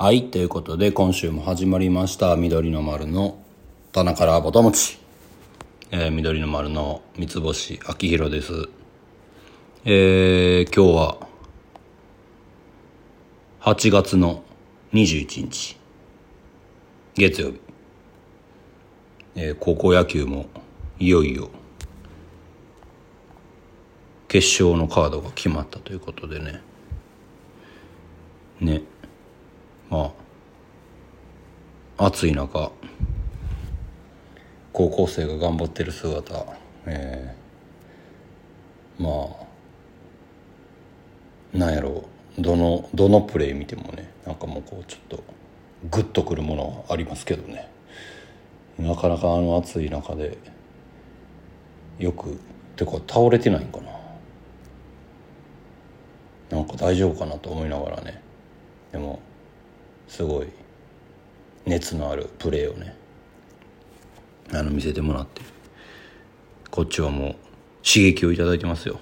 はい、ということで今週も始まりました緑の丸の棚からぼたもち。えー、緑の丸の三つ星秋広です。えー、今日は8月の21日月曜日、えー、高校野球もいよいよ決勝のカードが決まったということでねねまあ。暑い中高校生が頑張ってる姿、えー、まあなんやろう。どのどのプレー見てもねなんかもうこうちょっとグッとくるものはありますけどね。なかなかあの暑い中でよくてか倒れてないんかな。なんか大丈夫かなと思いながらね。でもすごい。熱のあるプレーをね。あの見せてもらって。こっちはもう刺激を頂いてますよ。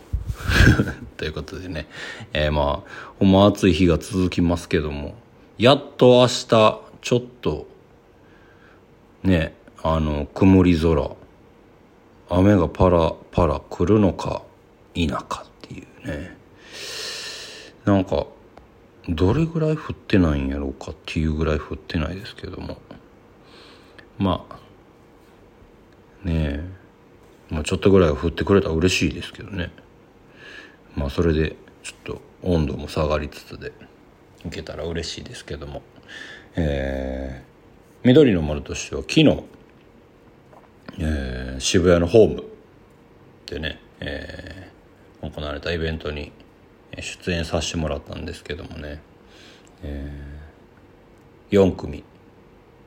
ということでね、えー、まあほんま暑い日が続きますけども。やっと明日ちょっとねあの曇り空。雨がパラパラ来るのか否かっていうね。なんかどれぐらい降ってないんやろうかっていうぐらい降ってないですけども。まあねえ、まあ、ちょっとぐらいは降ってくれたら嬉しいですけどね。まあそれでちょっと温度も下がりつつでいけたら嬉しいですけども。えー、緑の丸としては昨日、えー、渋谷のホームでね、えー、行われたイベントに出演させてもらったんですけどもね、えー、4組。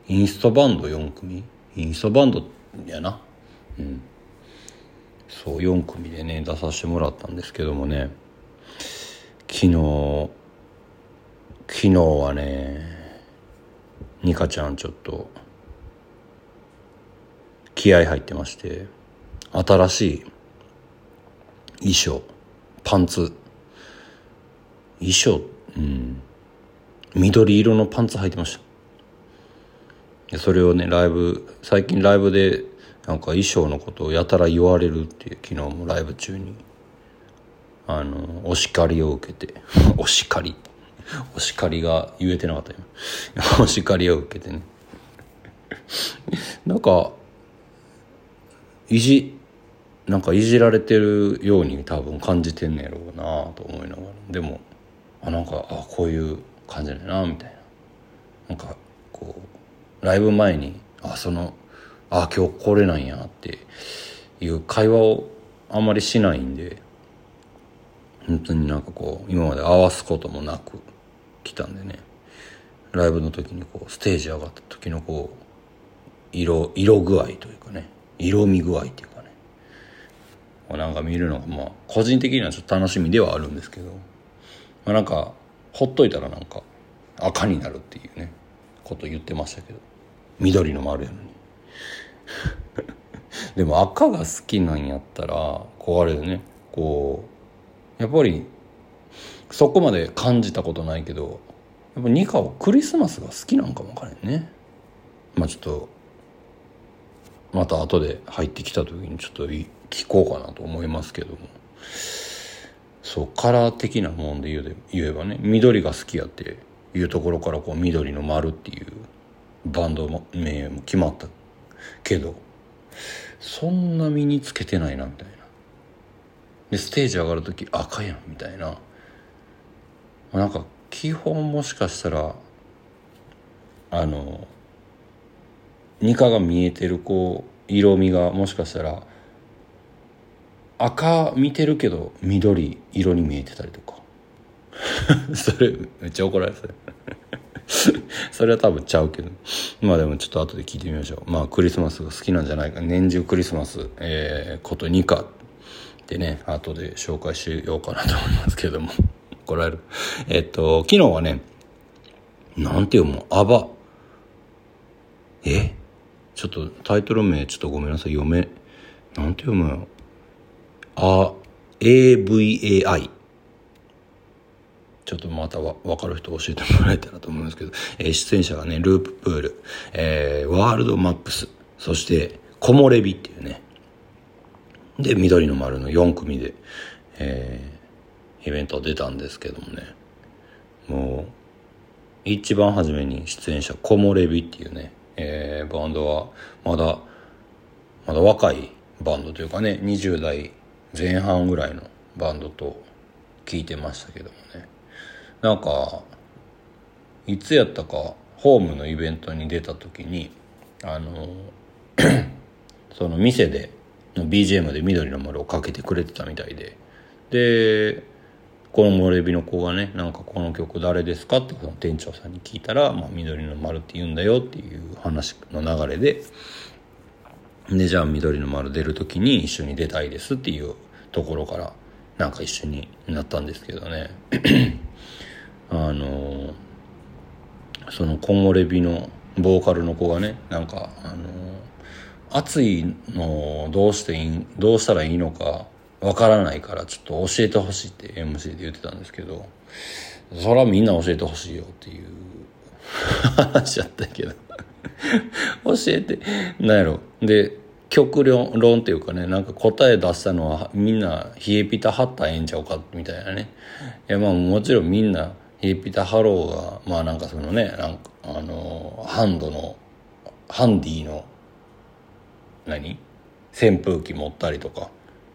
インストバンド4組？インストバンドやな。うん。そう4組でね出させてもらったんですけどもね。昨日昨日はねニカちゃんちょっと気合入ってまして新しい衣装パンツ衣装うん。緑色のパンツ履いてました。それをねライブ最近ライブでなんか衣装のことをやたら言われるっていう昨日もライブ中に。あのお叱りを受けて。お叱り。お叱りが言えてなかった今 お叱りを受けてね。なんかいじなんかいじられてるように多分感じてんねやろうなと思いながら。でもあなんかあこういう感じだなみたいな。なんかこうライブ前にあそのあ今日これなんやっていう会話をあんまりしないんで本当になんかこう今まで合わすこともなく来たんでね。ライブの時にこうステージ上がった時のこう色色具合というかね。色味具合っていうかね。なんか見るのがまあ個人的にはちょっと楽しみではあるんですけど、まあ、なんかほっといたらなんか赤になるっていうねこと言ってましたけど。緑の丸やのに。でも赤が好きなんやったらこうあれでね。こうやっぱりそこまで感じたことないけどやっぱニカはクリスマスが好きなんかもわからんね。まあちょっとまた後で入ってきた時にちょっと聞こうかなと思いますけども。そうカラー的なもんで言えばね緑が好きやっていうところからこう緑の丸っていうバンド名も決まった。けどそんな身につけてないなみたいな。でステージ上がる時赤やんみたいな。なんか基本もしかしたらあのニカが見えてるこう色味がもしかしたら赤見てるけど緑色に見えてたりとか。それめっちゃ怒られてる それは多分ちゃうけど。まあでもちょっと後で聞いてみましょう。まあクリスマスが好きなんじゃないか。年中クリスマス、えー、ことニカでね後で紹介しようかなと思いますけども。怒られる。えっと昨日はねなんて読むアバ。え？ちょっとタイトル名ちょっとごめんなさい。読め。なんて読むの？あ AVAI ちょっとまたわ分かる人教えてもらえたらと思うんですけど、えー、出演者がねループプール、えー、ワールドマップス。そして木漏れ日っていうね。で緑の丸の4組で、えー、イベント出たんですけどもね。もう一番初めに出演者木漏れ日っていうね、えー、バンドはまだまだ若いバンドというかね20代前半ぐらいのバンドと聞いてましたけどもね。なんかいつやったかホームのイベントに出た時にあの その店での BGM で緑の丸をかけてくれてたみたいで。でこの漏れ日の子がねなんかこの曲誰ですかってその店長さんに聞いたら「まあ、緑の丸って言うんだよ」っていう話の流れででじゃあ緑の丸出る時に一緒に出たいですっていうところからなんか一緒になったんですけどね。あのその木漏れ日のボーカルの子がねなんかあの暑いのをどうしてどうしたらいいのかわからないからちょっと教えてほしいって MC で言ってたんですけどそれはみんな教えてほしいよっていう 話やったけど。教えて。なんやろ。で極論論っていうかねなんか答え出したのはみんな冷えピタ貼ったらええんちゃうかみたいなね。いやまあもちろんみんな冷えピタ貼ろうがまあなんかそのねなんかあのハンドのハンディの何？扇風機持ったりとか。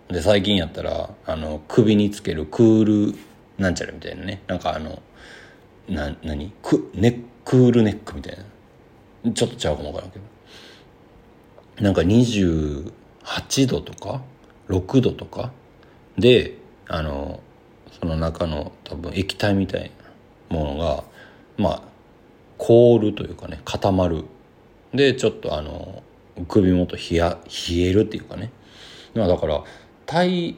で最近やったらあの首につけるクールなんちゃらみたいなね。なんかあのな何？クネクールネックみたいな。ちょっとちゃうかもわからんけど。なんか28度とか6度とかであのその中の多分液体みたいなものがまあ凍るというかね固まる。でちょっとあの首元冷や冷えるっていうかね。まあだから体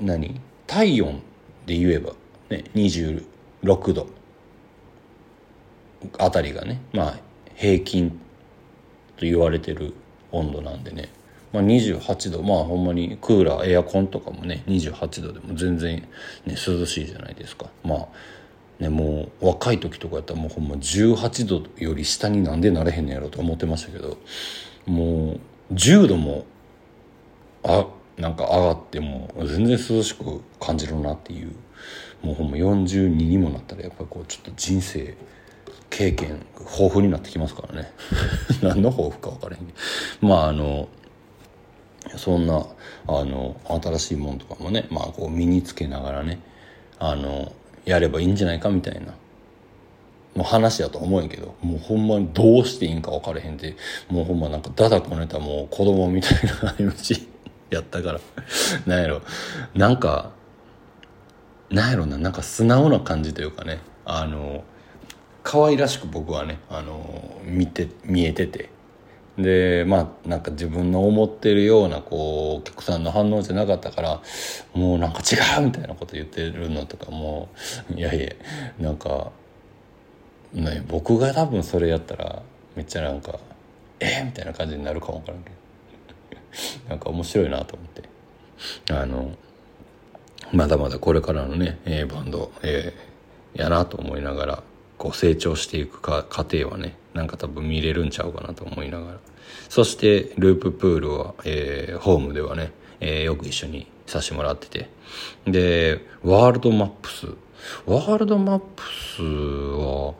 何？体温で言えばね26度。あたりがねまあ平均と言われてる温度なんでね、まあ、28度。まあほんまにクーラーエアコンとかもね28度でも全然、ね、涼しいじゃないですか。まあねもう若い時とかやったらもうほんま18度より下になんでなれへんのやろと思ってましたけどもう10度もあなんか上がっても全然涼しく感じるなっていうもうほんま42にもなったらやっぱりこうちょっと人生経験豊富になってきますからね。何の抱負か分からへんけど。まああのそんなあの新しいもんとかもね、まあ、こう身につけながらねあのやればいいんじゃないかみたいなもう話やと思うんやけどもうほんまにどうしていいんか分からへんってもうほんまなんかだだこねたもう子供みたいな MC やったから。なんやろ。なんかなんやろななんか素直な感じというかねあの可愛らしく僕はねあの見て見えてて。でまあなんか自分の思ってるようなこうお客さんの反応じゃなかったからもうなんか違うみたいなこと言ってるのとかもいやいやなんか、ね、僕が多分それやったらめっちゃなんかえみたいな感じになるかもわからんけど。なんか面白いなと思って。あのまだまだこれからのね、えー、バンド、えー、やなと思いながらこう成長していくか過程はねなんか多分見れるんちゃうかなと思いながら。そしてループプールは、えー、ホームではね、えー、よく一緒にさせてもらってて。でワールドマップス。ワールドマップスは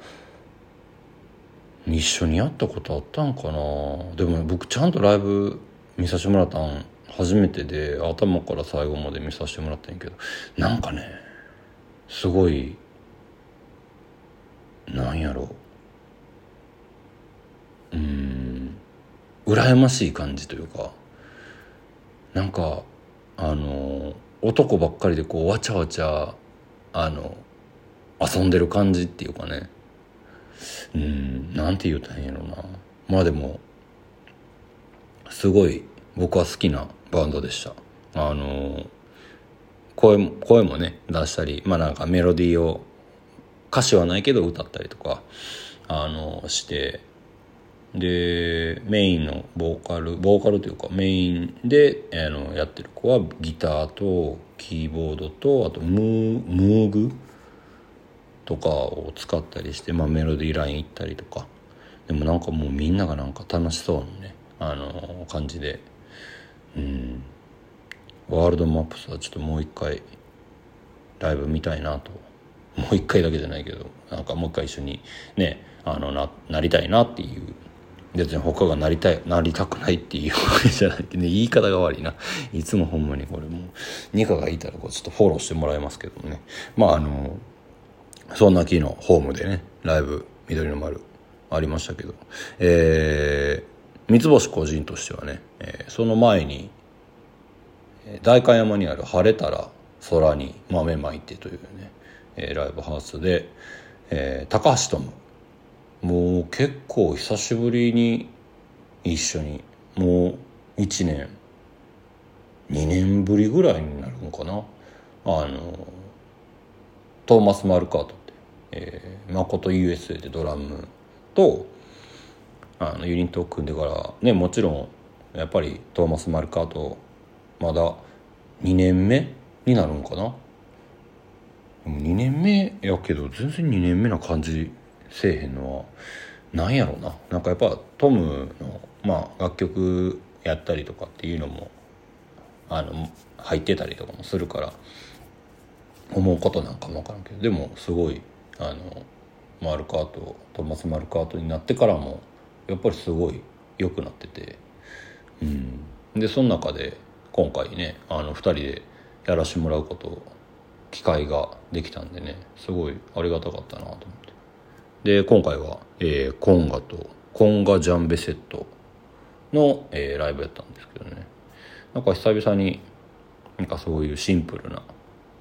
一緒にやったことあったんかな。でも僕ちゃんとライブ見させてもらったん初めてで頭から最後まで見させてもらったんやけどなんかねすごいなんやろ。ううん。羨ましい感じというかなんかあの男ばっかりでこうわちゃわちゃあの遊んでる感じっていうかね。うん。なんて言うたらいいんやろな。まあでもすごい僕は好きなバンドでした。あの声も声もね出したりまあなんかメロディーを歌詞はないけど歌ったりとかあのしてでメインのボーカルボーカルというかメインであのやってる子はギターとキーボードとあとムームーグとかを使ったりして、まあ、メロディーライン行ったりとか。でもなんかもうみんながなんか楽しそうなねあの感じで。うん。ワールドマップスはちょっともう一回ライブ見たいなともう一回だけじゃないけどなんかもう一回一緒にねあのななりたいなっていう。別に他がなりたいなりたくないっていうわけじゃない。けど、ね、言い方が悪いな。いつもほんまにこれもうニカがいたらこうちょっとフォローしてもらいますけどね。まああのそんな日のホームでねライブ緑の丸ありましたけど。えー、三つ星個人としてはね、えー、その前に代官山にある「晴れたら空に豆まいて」というね、えー、ライブハウスで、えー、高橋とも。もう結構久しぶりに一緒に。もう1年。2年ぶりぐらいになるのかな。あのトーマス・マルカートって、えー、誠 USA でドラムとあのユニットを組んでからねもちろんやっぱりトーマス・マルカートまだ2年目になるんかな。も2年目やけど全然2年目な感じせえへんのはなんやろうな。なんかやっぱトムの、まあ、楽曲やったりとかっていうのもあの入ってたりとかもするから思うことなんかも分からんけどでもすごいあのマルカートトマス・マルカートになってからもやっぱりすごい良くなっててうん。でその中で今回ねあの2人でやらしてもらうこと機会ができたんでねすごいありがたかったなと思って。で今回は、えー、コンガとコンガジャンベセットの、えー、ライブやったんですけどね。なんか久々になんかそういうシンプルな、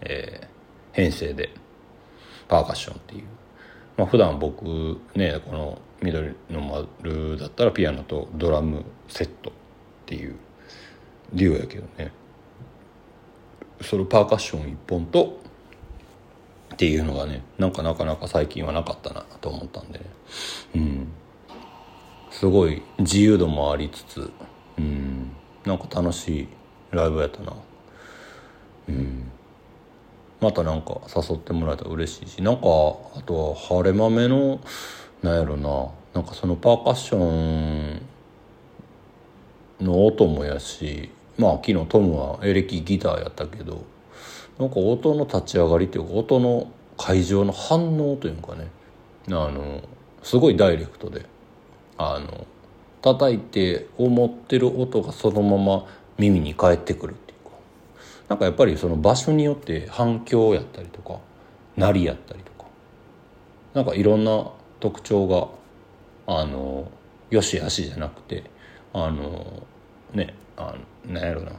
えー、編成でパーカッションっていう。まあ普段僕ねこの緑の丸だったらピアノとドラムセットっていうデュオやけどね。そのパーカッション1本とっていうのがねなんかなかなか最近はなかったなと思ったんでね。うん。すごい自由度もありつつうん。なんか楽しいライブやったな。うん。またなんか誘ってもらえたら嬉しいしなんかあとは晴れ豆のなんやろな。なんかそのパーカッションの音もやしまあ昨日トムはエレキギターやったけどなんか音の立ち上がりっていうか音の会場の反応というかねあのすごいダイレクトであの叩いて思ってる音がそのまま耳に返ってくるっていうかなんかやっぱりその場所によって反響やったりとか鳴りやったりとかなんかいろんな特徴があのよしあしじゃなくてあのねあなんやろな。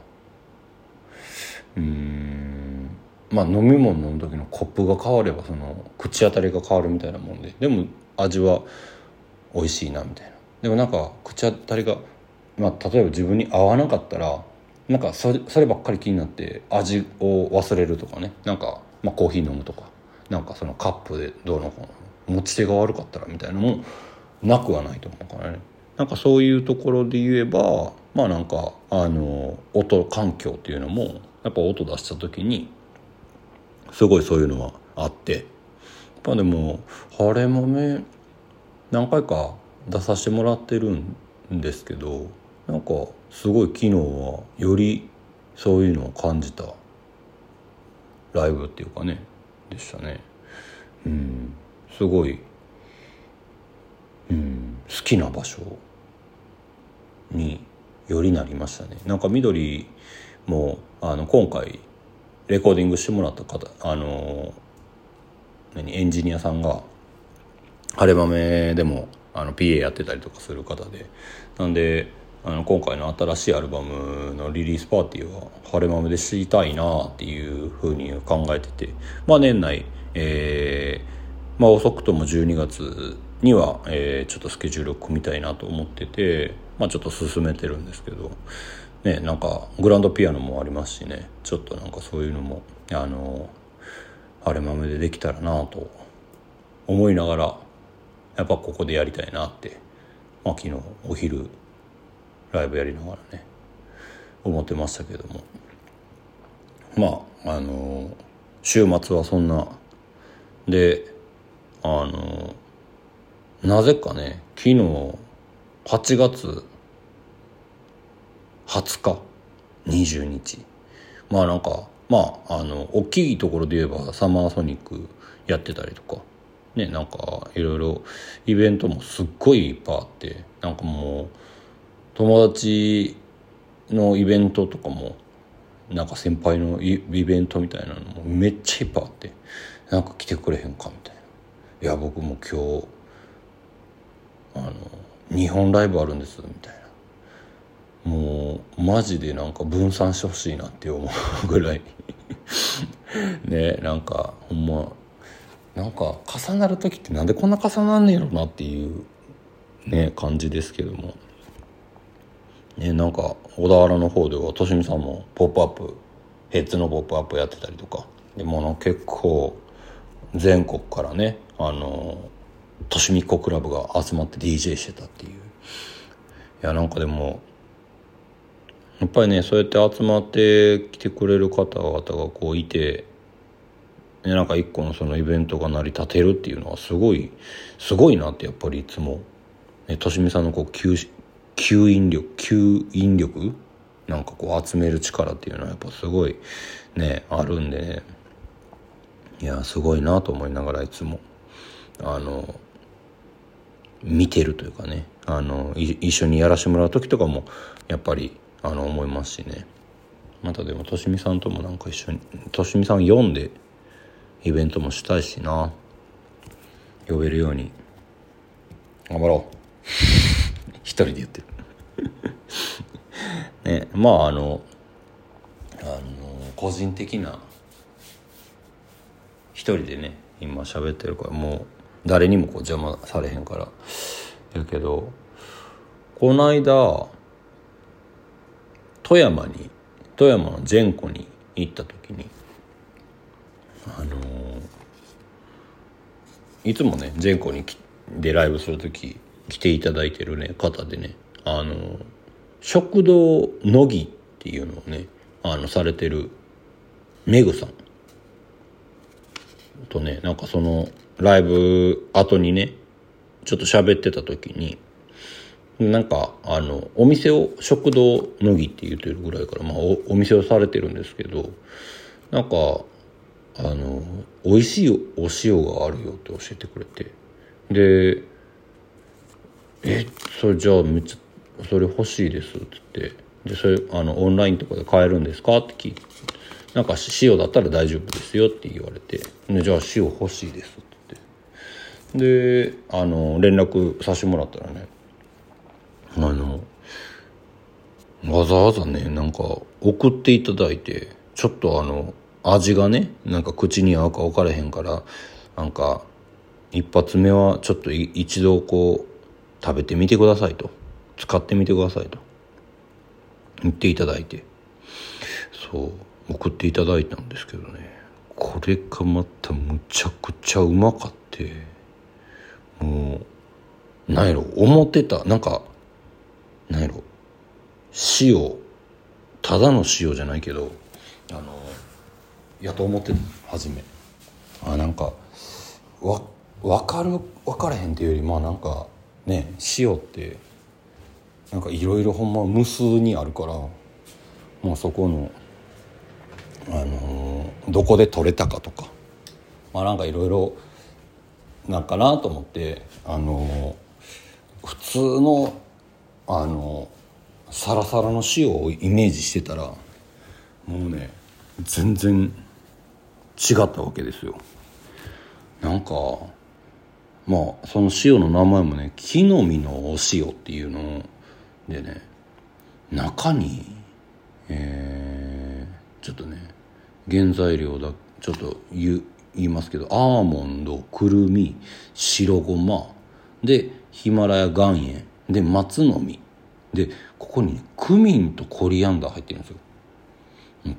うん。まあ飲み物飲む時のコップが変わればその口当たりが変わるみたいなもんで。でも味は美味しいなみたいな。でもなんか口当たりが、まあ、例えば自分に合わなかったらなんかそれそればっかり気になって味を忘れるとかね。なんか、まあ、コーヒー飲むとか。なんかそのカップでどうのこうの。持ち手が悪かったらみたいなのもなくはないと思うからね。なんかそういうところで言えばまあなんかあの音環境っていうのもやっぱ音出した時にすごいそういうのはあって。やっぱでも晴れ豆何回か出させてもらってるんですけどなんかすごい昨日はよりそういうのを感じたライブっていうかねでしたね。うん。すごい、うん、好きな場所によりなりましたね。なんか緑もあの今回レコーディングしてもらった方あの何エンジニアさんが晴れ豆でもあの PA やってたりとかする方で。なんであの今回の新しいアルバムのリリースパーティーは晴れ豆で知りたいなっていうふうに考えてて。まあ年内えー、まあ遅くとも12月には、えー、ちょっとスケジュールを組みたいなと思ってて。まあちょっと進めてるんですけどねなんかグランドピアノもありますしね。ちょっとなんかそういうのもあの晴れ豆でできたらなと思いながらやっぱここでやりたいなってまあ、昨日お昼ライブやりながらね思ってましたけども。まああの週末はそんなであのなぜかね昨日8月20日。20日。まあなんかまああの大きいところで言えばサマーソニックやってたりとか。ねなんかいろいろイベントもすっごいいっぱいあってなんかもう友達のイベントとかもなんか先輩のイベントみたいなのもめっちゃいっぱいあってなんか来てくれへんかみたいな。いや僕も今日あの日本ライブあるんですみたいな。もうマジでなんか分散してほしいなって思うぐらい。ねなんかほんまなんか重なる時ってなんでこんな重なんねやろなっていうね感じですけども。ねなんか小田原の方ではとしみさんも「ポップアップヘッズの「ポップアップやってたりとか。でもの結構全国からねあのとしみっこクラブが集まって DJ してたっていう。いやなんかでもやっぱりねそうやって集まってきてくれる方々がこういてね、なんか一個のそのイベントが成り立てるっていうのはすごいすごいなってやっぱりいつも、ね、としみさんのこう吸吸引力吸引力なんかこう集める力っていうのはやっぱすごいねあるんでね。いやすごいなと思いながらいつもあの見てるというかね。あの一緒にやらしてもらう時とかもやっぱりあの思いますしね。またでもとしみさんともなんか一緒にとしみさん読んでイベントもしたいしな。呼べるように。頑張ろう。一人で言ってる。ねまああのあの個人的な一人でね今喋ってるからもう誰にもこう邪魔されへんから。やけどこの間富山に富山の善湖に行った時にあのいつもね全校にでライブする時来ていただいてるね方でねあの食堂乃木っていうのをねあのされてるメグさん。とねなんかそのライブ後にねちょっと喋ってた時になんかあのお店を食堂乃木って言ってるぐらいから、まあ、おお店をされてるんですけどなんかあの美味しいお塩があるよって教えてくれて。で「えそれじゃあめっちゃそれ欲しいです」っつって。でそれあのオンラインとかで買えるんですかって聞いて「なんか塩だったら大丈夫ですよ」って言われて。で「じゃあ塩欲しいです」って言って。であの連絡させてもらったらねあのわざわざねなんか送っていただいてちょっとあの味がねなんか口に合うか分からへんからなんか一発目はちょっと一度こう食べてみてくださいと。使ってみてくださいと。言っていただいて。そう送っていただいたんですけどね。これがまたむちゃくちゃうまかってもうなんやろ思ってた。なんかなんやろ。塩。ただの塩じゃないけどあのやと思ってた初め。あなんかわ分かる分からへんっていうよりまあなんかね塩ってなんかいろいろほんま無数にあるからまあそこのあのー、どこで取れたかとか。まあなんかいろいろなんかなと思ってあのー、普通のあの、サラサラの塩をイメージしてたらもうね全然違ったわけですよ。なんかまあその塩の名前もね木の実のお塩っていうのでね中にえー、ちょっとね原材料だちょっと言言いますけどアーモンドくるみ白ごまでヒマラヤ岩塩で松の実。でここに、ね、クミンとコリアンダー入ってるんですよ。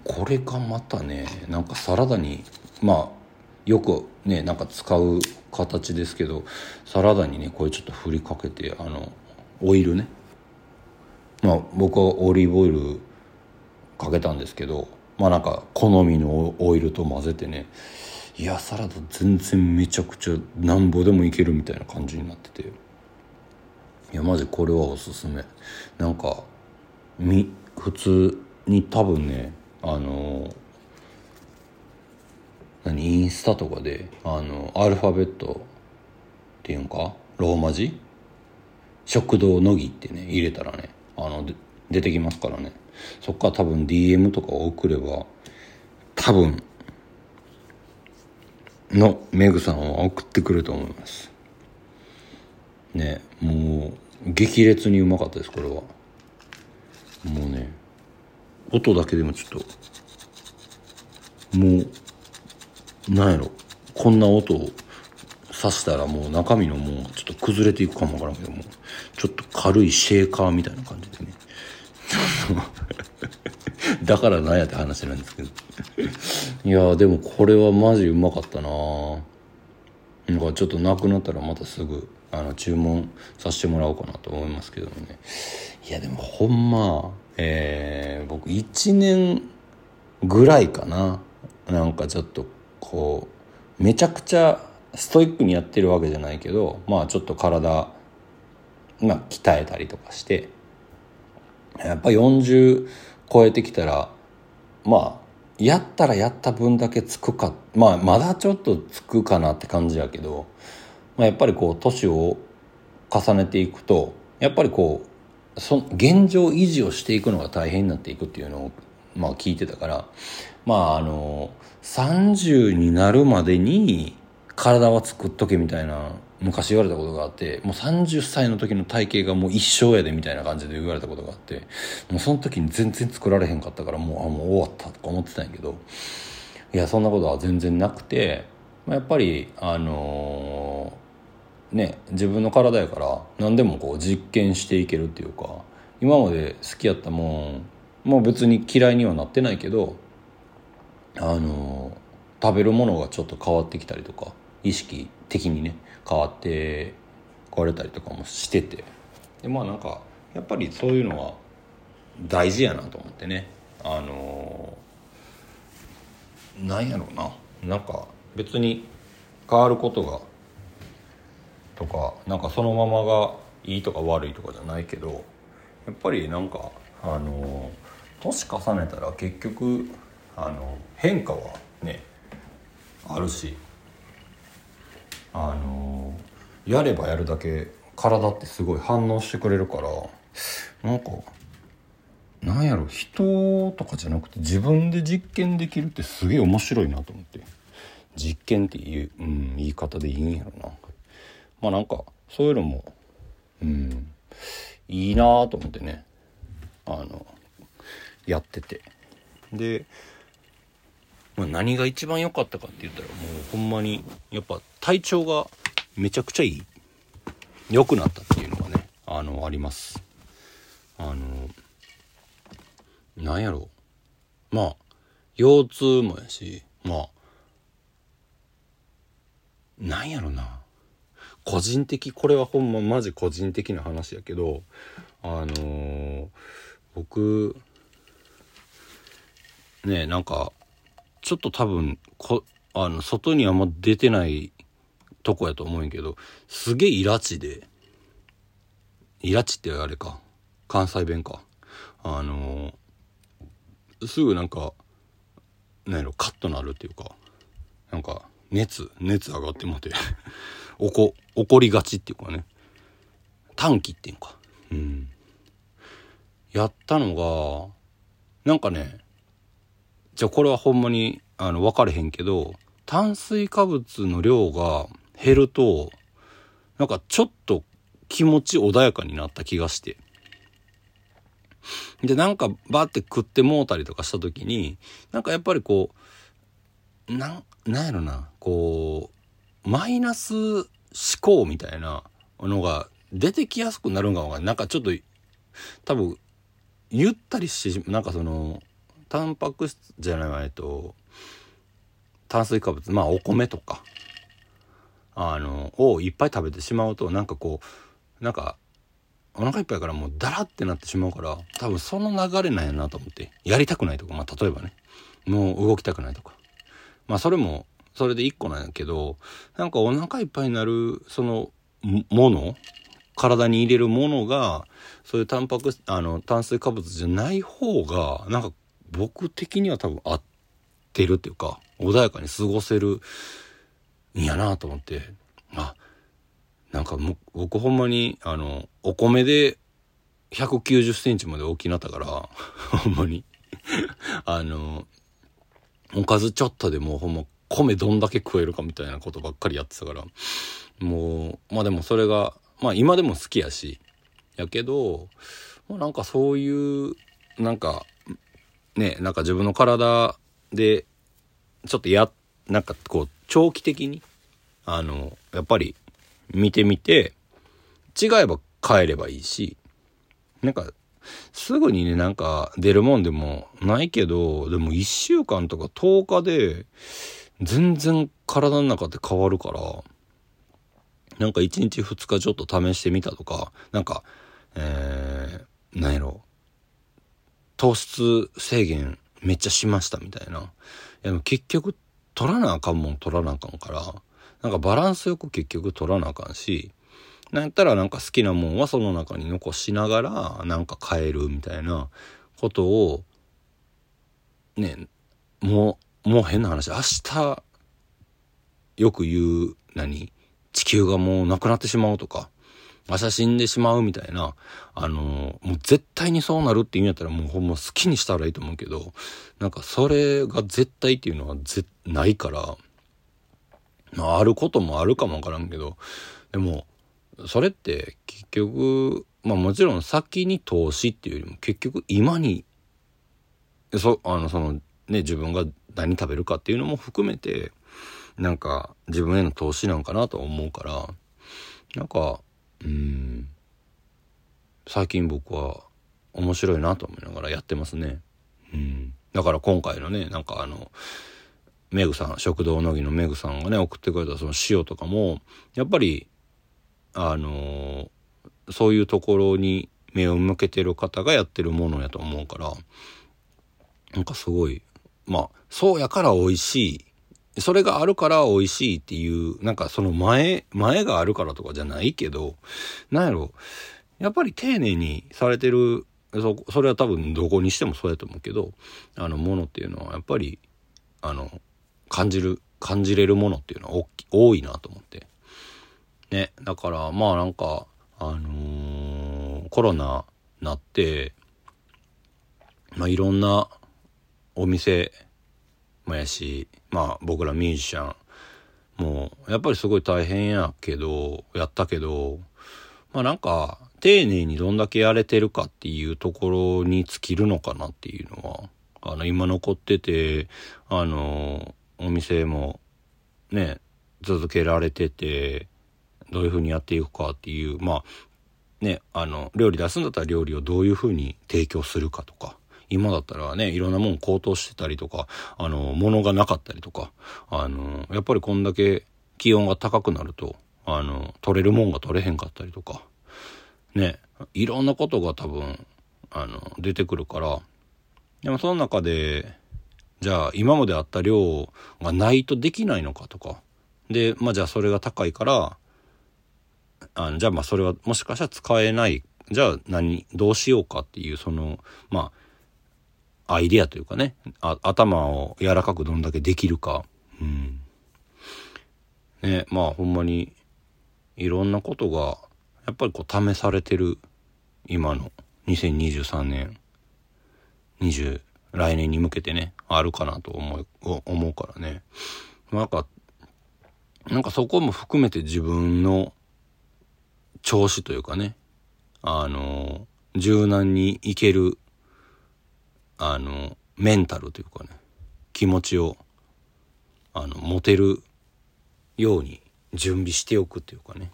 これがまたねなんかサラダにまあよくねなんか使う形ですけどサラダにねこれちょっと振りかけてあのオイルね。まあ僕はオリーブオイルかけたんですけどまあなんか好みのオイルと混ぜてねいやサラダ全然めちゃくちゃなんぼでもいけるみたいな感じになってて。いやマジこれはおすすめ。なんかみ普通に多分ねあの何インスタとかであのアルファベットっていうんかローマ字？食堂のぎってね入れたらねあの出てきますからね。そっから多分 DM とかを送れば多分のメグさんは送ってくると思います。ねもう激烈にうまかったですこれは。もうね音だけでもちょっともうなんやろこんな音を刺したらもう中身のもうちょっと崩れていくかもわからんけどもちょっと軽いシェーカーみたいな感じでね。だからなんやって話なんですけど。いやでもこれはマジうまかったななんかちょっとなくなったらまたすぐあの注文させてもらおうかなと思いますけどもね。いやでもほんまえー、僕1年ぐらいかな。なんかちょっとこうめちゃくちゃストイックにやってるわけじゃないけどまあちょっと体まあ鍛えたりとかしてやっぱ40超えてきたらまあやったらやった分だけつくかまあまだちょっとつくかなって感じやけど、まあ、やっぱりこう年を重ねていくとやっぱりこうそ現状維持をしていくのが大変になっていくっていうのをまあ聞いてたからまああの30になるまでに体は作っとけみたいな昔言われたことがあってもう30歳の時の体型がもう一生やでみたいな感じで言われたことがあってもうその時に全然作られへんかったからもうあもう終わったとか思ってたんやけどいやそんなことは全然なくてまやっぱりあのー、ね自分の体やから何でもこう実験していけるっていうか今まで好きやったもんもう別に嫌いにはなってないけどあのー、食べるものがちょっと変わってきたりとか意識的にね変わってこれたりとかもしててでまあなんかやっぱりそういうのは大事やなと思ってね。あのー、なんやろうな。なんか別に変わることがとかなんかそのままがいいとか悪いとかじゃないけどやっぱりなんかあの、年重ねたら結局あの変化はねあるしあのやればやるだけ体ってすごい反応してくれるからなんかなんやろ人とかじゃなくて自分で実験できるってすげえ面白いなと思って。実験っていう、うん、言い方でいいんやろな。まあなんかそういうのもうんいいなと思ってね。あのやってて。でまあ、何が一番良かったかって言ったらもうほんまにやっぱ体調がめちゃくちゃいい。良くなったっていうのがねあのあります。あのなんやろ。うまあ腰痛もやしまあなんやろな。個人的これはほんまマジ個人的な話やけどあのー、僕ねなんかちょっと多分こあの外にあんま出てないとこやと思うんやけどすげえイラチでイラチってあれか関西弁か。あのー、すぐなんかなんやろカッとなるっていうかなんか熱熱上がってもて。怒怒りがちっていうかね。短期っていうか。うん。やったのがなんかねじゃあこれはほんまにあの分かれへんけど炭水化物の量が減るとなんかちょっと気持ち穏やかになった気がして。でなんかバーって食ってもうたりとかした時になんかやっぱりこうなんなんやろなこうマイナス思考みたいなのが出てきやすくなるんかもなんかちょっと多分ゆったりしてなんかそのタンパク質じゃないえっと炭水化物まあお米とかあのをいっぱい食べてしまうとなんかこうなんかお腹いっぱいからもうダラってなってしまうから多分その流れなんやなと思って。やりたくないとかまあ例えばね。もう動きたくないとか。まあそれもそれで一個なんやけどなんかお腹いっぱいになるそのもの体に入れるものがそういうタンパクあの炭水化物じゃない方がなんか僕的には多分合ってるっていうか穏やかに過ごせるんやなと思ってあなんか僕ほんまにあのお米で190センチまで大きなったから ほんまに。あのおかずちょっとでもうほんま米どんだけ食えるかみたいなことばっかりやってたから。もうまあでもそれがまあ今でも好きやし。やけどもうなんかそういうなんかねなんか自分の体でちょっとやなんかこう長期的にあのやっぱり見てみて違えば変えればいいしなんかすぐにねなんか出るもんでもないけどでも1週間とか10日で全然体の中って変わるからなんか1日2日ちょっと試してみたとかなんかえー、なんやろ糖質制限めっちゃしましたみたいな。いや結局取らなあかんもん取らなあかんから、なんかバランスよく結局取らなあかんし、なんやったらなんか好きなもんはその中に残しながらなんか変えるみたいなことを、ね、もう、もう変な話、明日よく言う何地球がもうなくなってしまうとか、明日死んでしまうみたいな、あの、もう絶対にそうなるって言うんやったらもうほんま好きにしたらいいと思うけど、なんかそれが絶対っていうのはぜないから、まああることもあるかもわからんけど、でも、それって結局、まあもちろん先に投資っていうよりも結局今に、そ、あのそのね、自分が何食べるかっていうのも含めて、なんか自分への投資なんかなと思うから、なんかうん最近僕は面白いなと思いながらやってますね。うん、だから今回のねなんかあのメグさん食堂のぎのメグさんがね送ってくれたその塩とかもやっぱりあの、そういうところに目を向けてる方がやってるものやと思うからなんかすごいまあそうやから美味しいそれがあるから美味しいっていう、なんかその前、前があるからとかじゃないけど、なんやろ、やっぱり丁寧にされてる、そ、それは多分どこにしてもそうやと思うけど、あの、ものっていうのはやっぱり、あの、感じる、感じれるものっていうのは多いなと思って。ね、だからまあなんか、あのー、コロナなって、まあいろんなお店もやし、まあ僕らミュージシャンもやっぱりすごい大変やけどやったけどまあなんか丁寧にどんだけやれてるかっていうところに尽きるのかなっていうのはあの今残っててあのお店もね続けられててどういうふうにやっていくかっていうまあねあの料理出すんだったら料理をどういうふうに提供するかとか今だったらね、いろんなもん高騰してたりとか、あの、物がなかったりとか、あの、やっぱりこんだけ気温が高くなると、あの、取れるもんが取れへんかったりとか、ね、いろんなことが多分、あの、出てくるから、でもその中で、じゃあ今まであった量がないとできないのかとか、で、まあじゃあそれが高いから、あじゃあまあそれはもしかしたら使えない、じゃあ何、どうしようかっていう、その、まあ、アイデアというかね、頭を柔らかくどんだけできるか。うん。ね、まあほんまに、いろんなことが、やっぱりこう試されてる、今の2023年、20、来年に向けてね、あるかなと思う、思うからね。なんか、なんかそこも含めて自分の調子というかね、あの、柔軟にいけるあのメンタルというかね。気持ちをあの持てるように準備しておくっていうかね。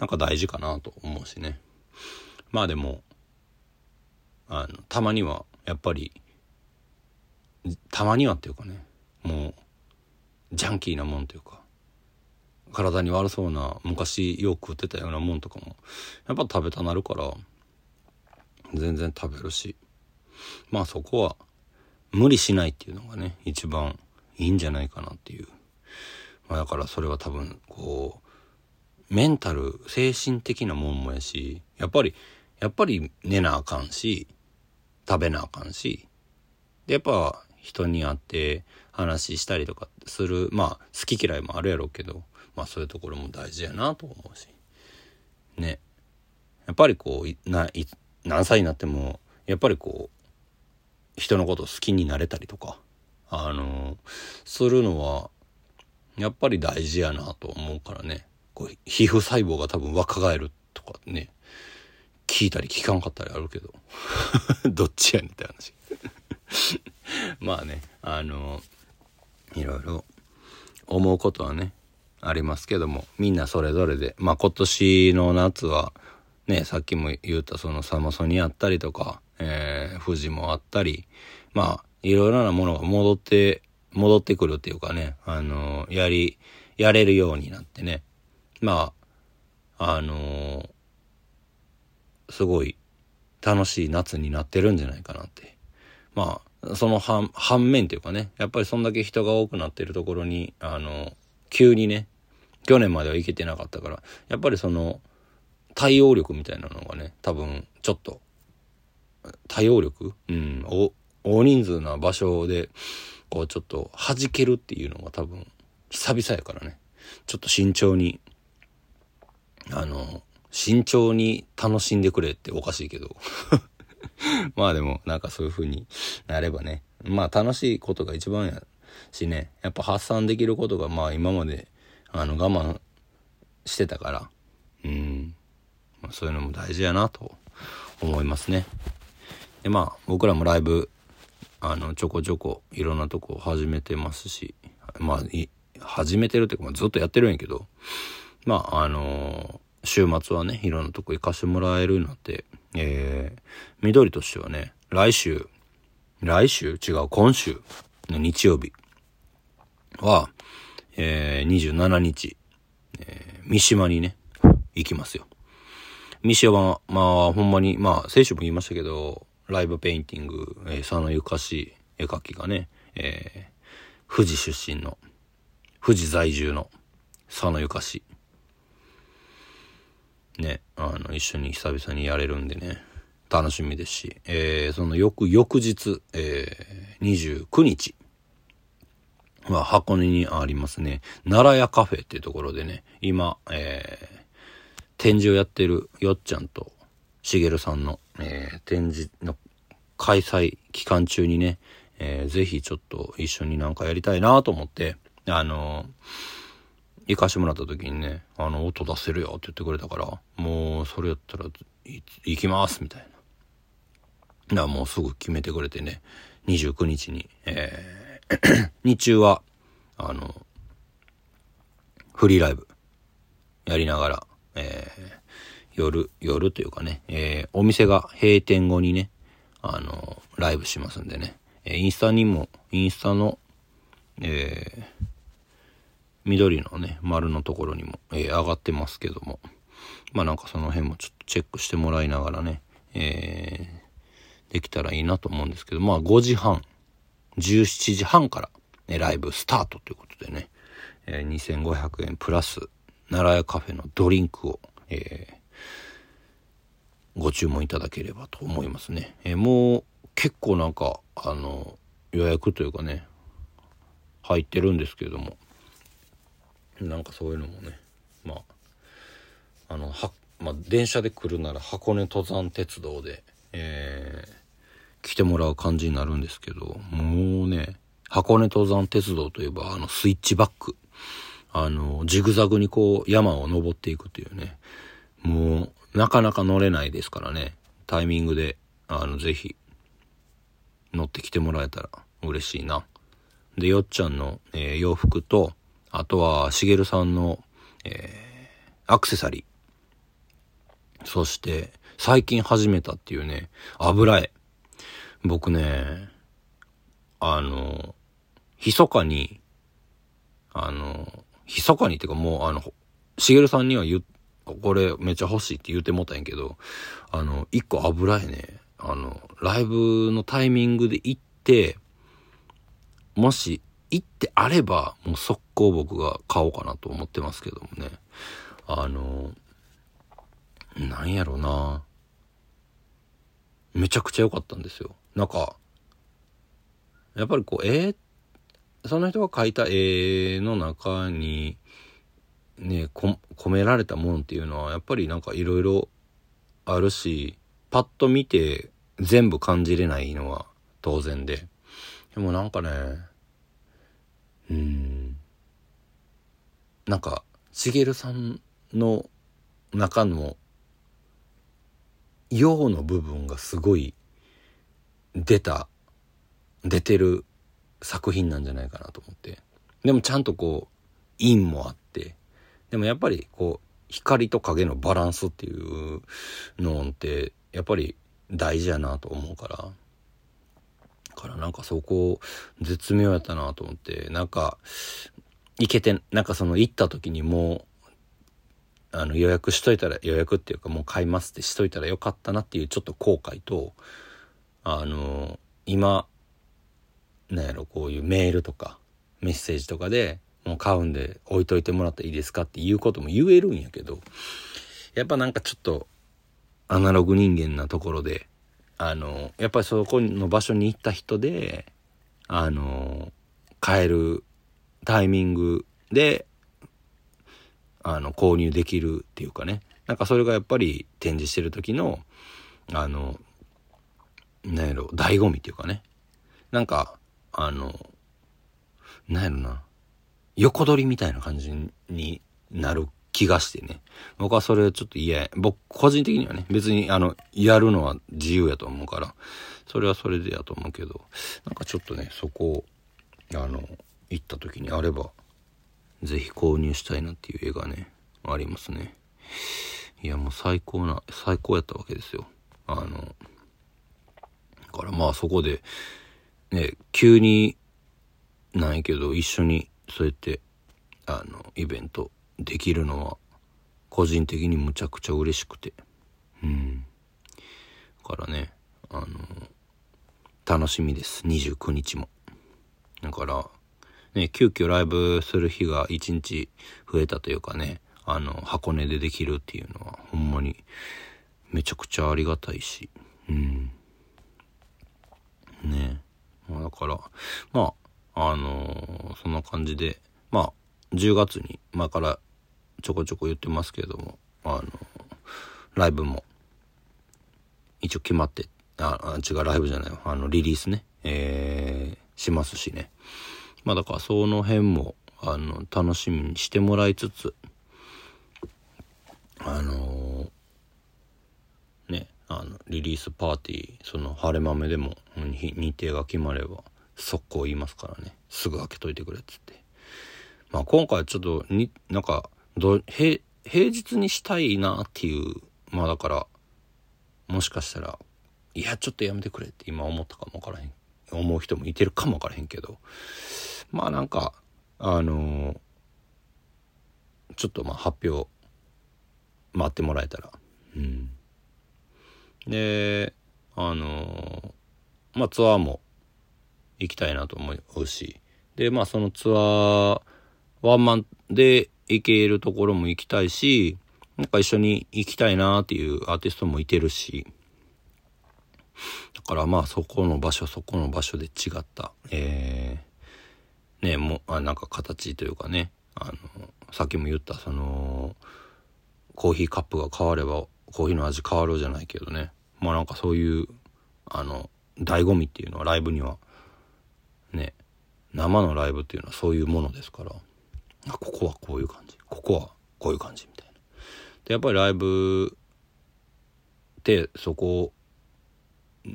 なんか大事かなと思うしね。まあでもあのたまにはやっぱりたまにはっていうかね。もうジャンキーなもんというか。体に悪そうな昔よく食ってたようなもんとかもやっぱ食べたなるから全然食べるし。まあそこは無理しないっていうのがね一番いいんじゃないかなっていう、まあ、だからそれは多分こうメンタル精神的なもんもやしやっぱりやっぱり寝なあかんし食べなあかんしでやっぱ人に会って話したりとかするまあ好き嫌いもあるやろうけどまあそういうところも大事やなと思うし。ね。やっぱりこうない何歳になってもやっぱりこう人のこと好きになれたりとかあのするのはやっぱり大事やなと思うからね。こう皮膚細胞が多分若返るとかね聞いたり聞かんかったりあるけど。どっちやねんって話。まあねあのいろいろ思うことはねありますけどもみんなそれぞれでまあ今年の夏はねさっきも言ったそのサマソニあったりとか、えー、富士もあったりまあいろいろなものが戻って戻ってくるっていうかねあのやりやれるようになってね。まああのすごい楽しい夏になってるんじゃないかなって。まあその反反面というかねやっぱりそんだけ人が多くなってるところにあの急にね去年までは行けてなかったからやっぱりその対応力みたいなのがね多分ちょっと対応力？うんお大人数な場所でこうちょっと弾けるっていうのが多分久々やからね。ちょっと慎重にあの慎重に楽しんでくれっておかしいけど。まあでもなんかそういう風になればね。まあ楽しいことが一番やしね。やっぱ発散できることがまあ今まであの我慢してたから。うん。まあ、そういうのも大事やなと思いますね。でまあ僕らもライブあのちょこちょこいろんなとこ始めてますしまあ始めてるっていうか、まあ、ずっとやってるんやけどまああのー、週末はねいろんなとこ行かしてもらえるようになってえー、緑としてはね来週来週？違う今週の日曜日は、えー、27日、えー、三島にね行きますよ。三島は、まあ、ほんまに、まあ、先週も言いましたけど、ライブペインティング、えー、佐野ゆかし絵描きがね、えー、富士出身の、富士在住の佐野ゆかし。ね、あの、一緒に久々にやれるんでね、楽しみですし、えー、その翌、翌日、えー、29日は箱根にありますね、奈良屋カフェっていうところでね、今、えー、展示をやってるよっちゃんとしげるさんの、えー、展示の開催期間中にね、えー、ぜひちょっと一緒になんかやりたいなと思って、あのー、行かしてもらった時にね、あの、音出せるよって言ってくれたから、もう、それやったら、行きますみたいな。だからもうすぐ決めてくれてね、29日に、えー 日中は、あの、フリーライブやりながら、えー、夜、夜というかね、えー、お店が閉店後にね、あの、ライブしますんでね、えーインスタにも、インスタの、えー緑のね、丸のところにも、えー上がってますけども、まあなんかその辺もちょっとチェックしてもらいながらね、えーできたらいいなと思うんですけど、まあ5時半、17時半から、ね、ライブスタートということでね、え2500円プラス、奈良屋カフェのドリンクを、えー、ご注文いただければと思いますね。えー、もう結構なんかあの予約というかね入ってるんですけどもなんかそういうのもねまああのは、まあ、電車で来るなら箱根登山鉄道で、えー、来てもらう感じになるんですけどもうね箱根登山鉄道といえばあのスイッチバックあの、ジグザグにこう山を登っていくっていうね、もうなかなか乗れないですからね、タイミングで、あの、ぜひ乗ってきてもらえたら嬉しいな。で、よっちゃんの、えー、洋服と、あとは、しげるさんの、えー、アクセサリー。そして、最近始めたっていうね、油絵。僕ね、あの、密かに、あの、密かにっていうかもう、あの、しげるさんには言これめっちゃ欲しいって言うてもたんやけど、あの、一個油絵ね、あの、ライブのタイミングで行って、もし行ってあれば、もう速攻僕が買おうかなと思ってますけどもね。あの、なんやろな。めちゃくちゃ良かったんですよ。なんか、やっぱりこう、絵、その人が描いた絵の中に、ね、込められたもんっていうのは、やっぱりなんかいろいろあるし、パッと見て全部感じれないのは当然で。でもなんかね、うん、なんか、しげるさんの中の陽の部分がすごい出た出てる作品なんじゃないかなと思って。でもちゃんとこう陰もあって。でもやっぱりこう光と影のバランスっていうのってやっぱり大事やなと思うから。からなんかそこ絶妙やったなと思って。なんか行けてなんかその行った時にもうあの予約しといたら予約っていうかもう買いますってしといたらよかったなっていうちょっと後悔とあの今なんやろこういうメールとかメッセージとかでもう買うんで置いといてもらっていいですかっていうことも言えるんやけどやっぱなんかちょっとアナログ人間なところであのやっぱりそこの場所に行った人であの買えるタイミングであの購入できるっていうかね。なんかそれがやっぱり展示してる時のあのなんやろ醍醐味っていうかねなんかあの、なんやろな、横取りみたいな感じになる気がしてね。僕はそれちょっと嫌や。僕、個人的にはね、別にあの、やるのは自由やと思うから、それはそれでやと思うけど、なんかちょっとね、そこを、あの、行った時にあれば、ぜひ購入したいなっていう絵がね、ありますね。いや、もう最高な、最高やったわけですよ。あの、からまあそこで、ね、急にないけど一緒にそうやってあのイベントできるのは個人的にむちゃくちゃ嬉しくて。うん。からねあの楽しみです。29日も。だからね急遽ライブする日が1日増えたというかねあの箱根でできるっていうのはほんまにめちゃくちゃありがたいし。うん。ね。まあ、だから、まあ、あのー、そんな感じで、まあ、10月に前からちょこちょこ言ってますけれども、あのー、ライブも一応決まって、あ、違う、ライブじゃないあの、リリースね、えー、しますしね。まあ、だからその辺も、あの、楽しみにしてもらいつつ、あのー、あのリリースパーティーその晴れ豆でも日程が決まれば速攻言いますからね。すぐ開けといてくれっつって。まあ今回ちょっとになんかど平平日にしたいなっていうまあだからもしかしたらいやちょっとやめてくれって今思ったかもわからへん。思う人もいてるかもわからへんけど。まあなんかあのー、ちょっとまあ発表待ってもらえたら。うん。であのまあツアーも行きたいなと思うしでまあそのツアーワンマンで行けるところも行きたいしなんか一緒に行きたいなっていうアーティストもいてるしだからまあそこの場所そこの場所で違ったえー、ねもあなんか形というかねあのさっきも言ったそのコーヒーカップが変わればコーヒーの味変わるじゃないけどね。まあなんかそういうあの醍醐味っていうのはライブにはね生のライブっていうのはそういうものですから。あここはこういう感じ。ここはこういう感じみたいな。でやっぱりライブってそこ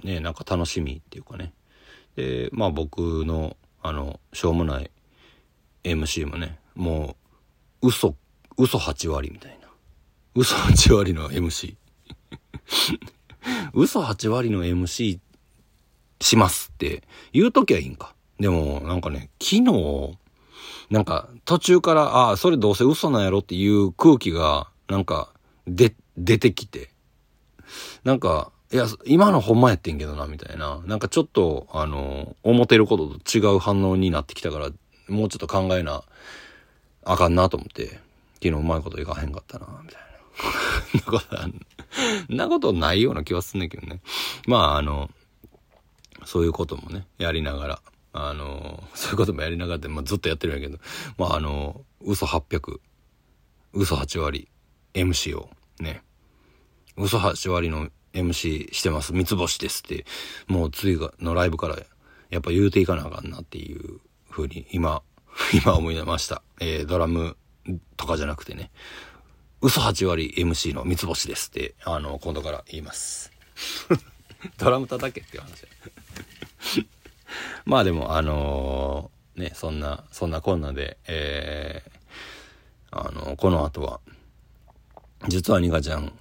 ねなんか楽しみっていうかね。でまあ僕のあのしょうもない MC もねもう嘘嘘8割みたいな。嘘8割の MC 嘘8割の MC しますって言うときはいいんか。でも、なんかね、昨日、なんか途中から、ああ、それどうせ嘘なんやろっていう空気が、なんか、で、出てきて。なんか、いや、今のほんまやってんけどな、みたいな。なんかちょっと、あの、思ってることと違う反応になってきたから、もうちょっと考えな、あかんなと思って、昨日うまいこといかへんかったな、みたいな。なこと、なことないような気はすんねんけどね。まあ、あの、そういうこともね、やりながら、あの、そういうこともやりながらで、まあ、ずっとやってるんやけど、まあ、あの、嘘800、嘘8割、MC をね、嘘8割の MC してます、三つ星ですって、もう次のライブからやっぱ言うていかなあかんなっていうふうに今、今思い出ました。えー、ドラムとかじゃなくてね、嘘8割 MC の三つ星ですって、あの、今度から言います。ドラム叩けっていう話。まあでも、あのー、ね、そんな、そんなこんなで、えー、あのー、この後は、実はニカちゃん、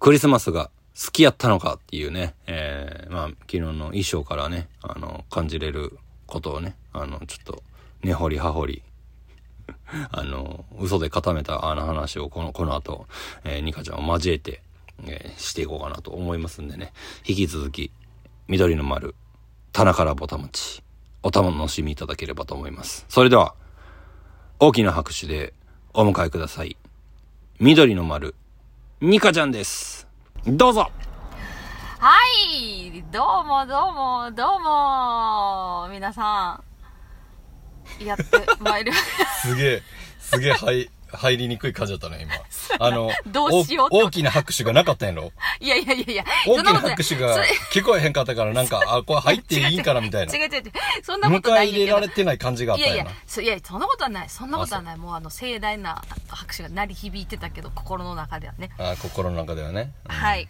クリスマスが好きやったのかっていうね、えー、まあ、昨日の衣装からね、あの、感じれることをね、あの、ちょっと、根掘り葉掘り、あの、嘘で固めたあの話をこの、この後、えー、ニカちゃんを交えて、えー、していこうかなと思いますんでね、引き続き、緑の丸、棚からぼたもち、お楽しみいただければと思います。それでは、大きな拍手でお迎えください。緑の丸、ニカちゃんです。どうぞはいどうもどうもどうも皆さん、やってまいりますげえ、すげえ、はい。入りにくい感じだったね、今。あの、どうしよう大きな拍手がなかったんやろ？いやいやいやいや。大きな拍手が聞こえへんかったから、なんか、あ、これ入っていいんかな みたいな。違う違う違う。そんなことない迎え入れられてない感じがあったんやいやいや、そいや、そんなことはない。そんなことはない。もうあの、盛大な拍手が鳴り響いてたけど、心の中ではね。あ心の中ではね。うん、はい。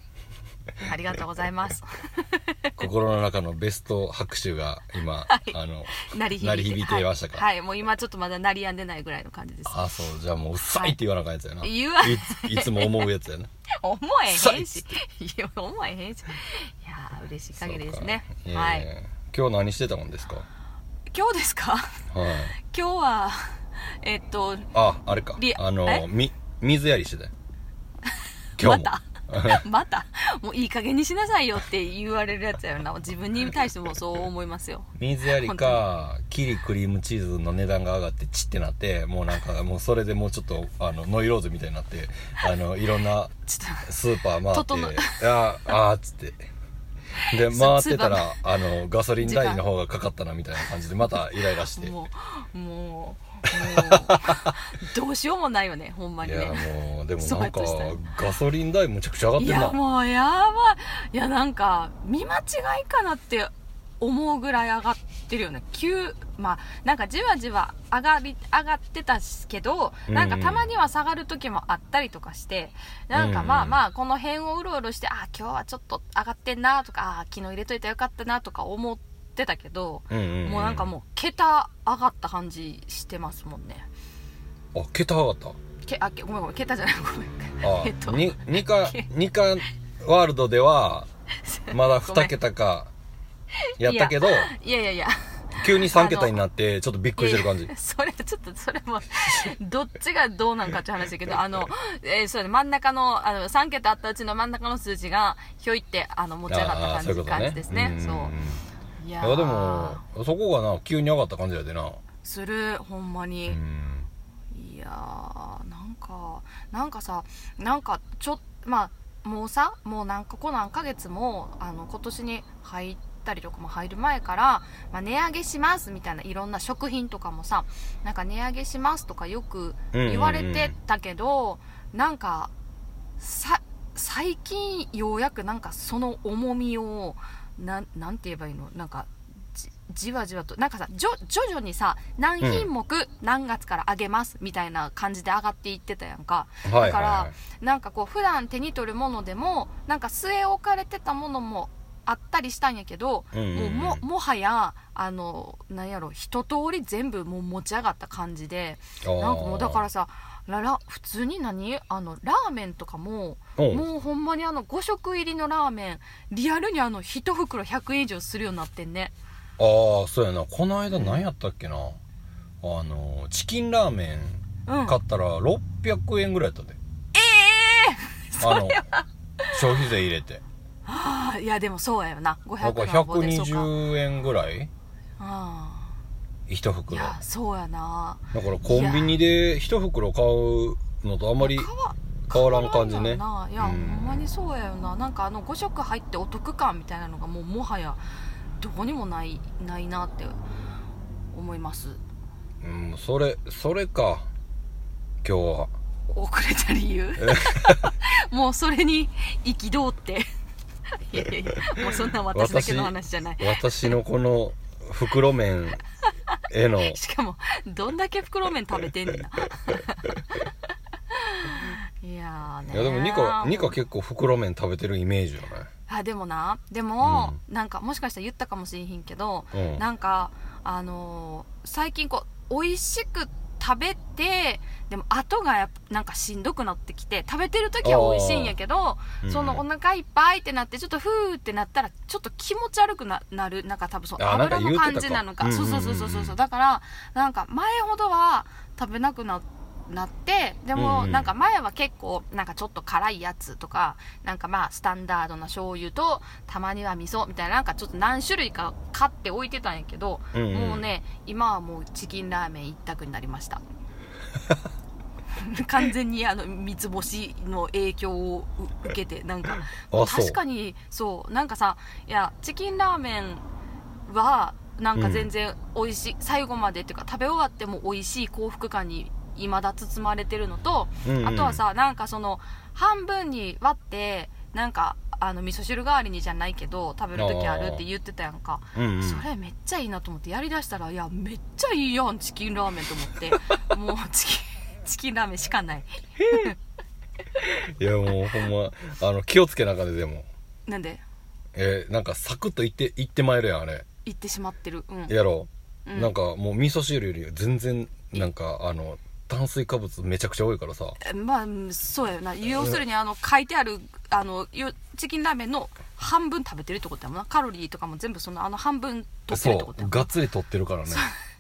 ありがとうございます。心の中のベスト拍手が今、はい、あの、鳴り響いてましたか、はい、はい、もう今ちょっとまだ鳴りやんでないぐらいの感じです。あ、そう。じゃあもう、うっさいって言わなあかんやつやな。言わいつも思うやつやな。思えへんし。いや、思えへんし。いや嬉しい限りですね。はい。今日何してたもんですか？今日ですか？はい。今日は、えっと、あ、あれか。あの、み、水やりしてたよ。今日も。また？またもういい加減にしなさいよって言われるやつやよな。自分に対してもそう思いますよ。水やりかキリクリームチーズの値段が上がってチってなってもうなんかもうそれでもうちょっとあのノイローズみたいになってあのいろんな スーパー回って「ああ」っつってで回ってたらあのガソリン代の方がかかったなみたいな感じでまたイライラして。もうもう どうしようもないよねほんまにね。いやもうでもなんかガソリン代むちゃくちゃ上がってるな。いやもうやば。いいやなんか見間違いかなって思うぐらい上がってるよね急まあなんかじわじわ上がり上がってたけどなんかたまには下がる時もあったりとかしてなんかまあまあこの辺をうろうろしてあ今日はちょっと上がってんなとかあ昨日入れといたらよかったなとか思ってたけど、うんうんうん、もうなんかもう桁上がった感じしてますもんね。あ桁上がった？けあごめんごめん桁じゃない。ごめん。あ、えっと、にニカニカワールドでは まだ2桁かやったけどいやいやいや。急に3桁になってちょっとびっくりしてる感じ。それちょっとそれもどっちがどうなんかって話だけどあの、えー、そう真ん中のあの3桁あったうちの真ん中の数字がひょいってあの持ち上がった感じ,、ね、感じですね。そういやでもそこがな急に上がった感じやでな。するほんまに、いやーなんかなんかさなんかちょまあもうさもうなんかこ何ヶ月もあの今年に入ったりとかも入る前から、まあ、値上げしますみたいないろんな食品とかもさなんか値上げしますとかよく言われてたけど、うんうんうん、なんかさ最近ようやくなんかその重みをななんて言えばいいのなんかじわじわとなんかさ徐々にさ何品目何月から上げますみたいな感じで上がっていってたやんか、だから、なんかこう普段手に取るものでもなんか据え置かれてたものもあったりしたんやけど、もうももはやあのなんやろ一通り全部もう持ち上がった感じでなんかもうだからさらら普通に何？あのラーメンとかももうほんまにあの5食入りのラーメンリアルにあの1袋100円以上するようになってんね。ああそうやな。この間何やったっけな、あのチキンラーメン買ったら600円ぐらいやったで、ええー、あの消費税入れてはあいやでもそうやよな。なんか500なんぼでそうか。120円ぐらい？あ一い袋。だやそうやな。からコンビニで一袋買うのとあんまり変わ変わらん感じね。変わらんよな。いや、うん。ほんまにそうやよな。なんかあの5食入ってお得感みたいなのがもうもはやどこにもないないなって思います。うんそれそれか。今日は。遅れた理由？もうそれに憤っていやいやいやもうそんな私だけの話じゃない。私のこの袋麺への しかもどんだけ袋麺食べてんねんないやーねいやでもニカニカ結構袋麺食べてるイメージよねあでもな。でも、なんかもしかしたら言ったかもしれへんけど、うん。なんかあのー最近こう美味しく食べてでも後がやっぱなんかしんどくなってきて食べてる時は美味しいんやけど、うん。そのお腹いっぱいってなってちょっとふーってなったらちょっと気持ち悪くななるなんか多分そう油の感じなのか。そうそうそうそうそう。だからなんか前ほどは食べなくなってなってでも、うんうん。なんか前は結構なんかちょっと辛いやつとかなんかまあスタンダードな醤油とたまには味噌みたいななんかちょっと何種類か買って置いてたんやけど、うんうん。もうね今はもうチキンラーメン一択になりました。完全にあの三つ星の影響をう受けてなんか確かにそうなんかさいやチキンラーメンはなんか全然美味しい、最後までっていうか食べ終わっても美味しい幸福感に未だ包まれてるのと、うんうん。あとはさなんかその半分に割ってなんかあの味噌汁代わりにじゃないけど食べる時あるって言ってたやんか、うんうん。それめっちゃいいなと思ってやりだしたらいやめっちゃいいやんチキンラーメンと思って。もうチキンチキンラーメンしかない。いやもうほんまあの気をつけなあかんででも。なんで？えーなんかサクッといっていってまえるやんあれ。行ってしまってる。うん。やろ。う、うん。なんかもう味噌汁より全然なんかあの炭水化物めちゃくちゃ多いからさ。まあうんそうやよな。要するにあの書いてあるあのよチキンラーメンの半分食べてるってことやもんな。カロリーとかも全部そのあの半分取ってるってそうことやもんがっつり取ってるからね。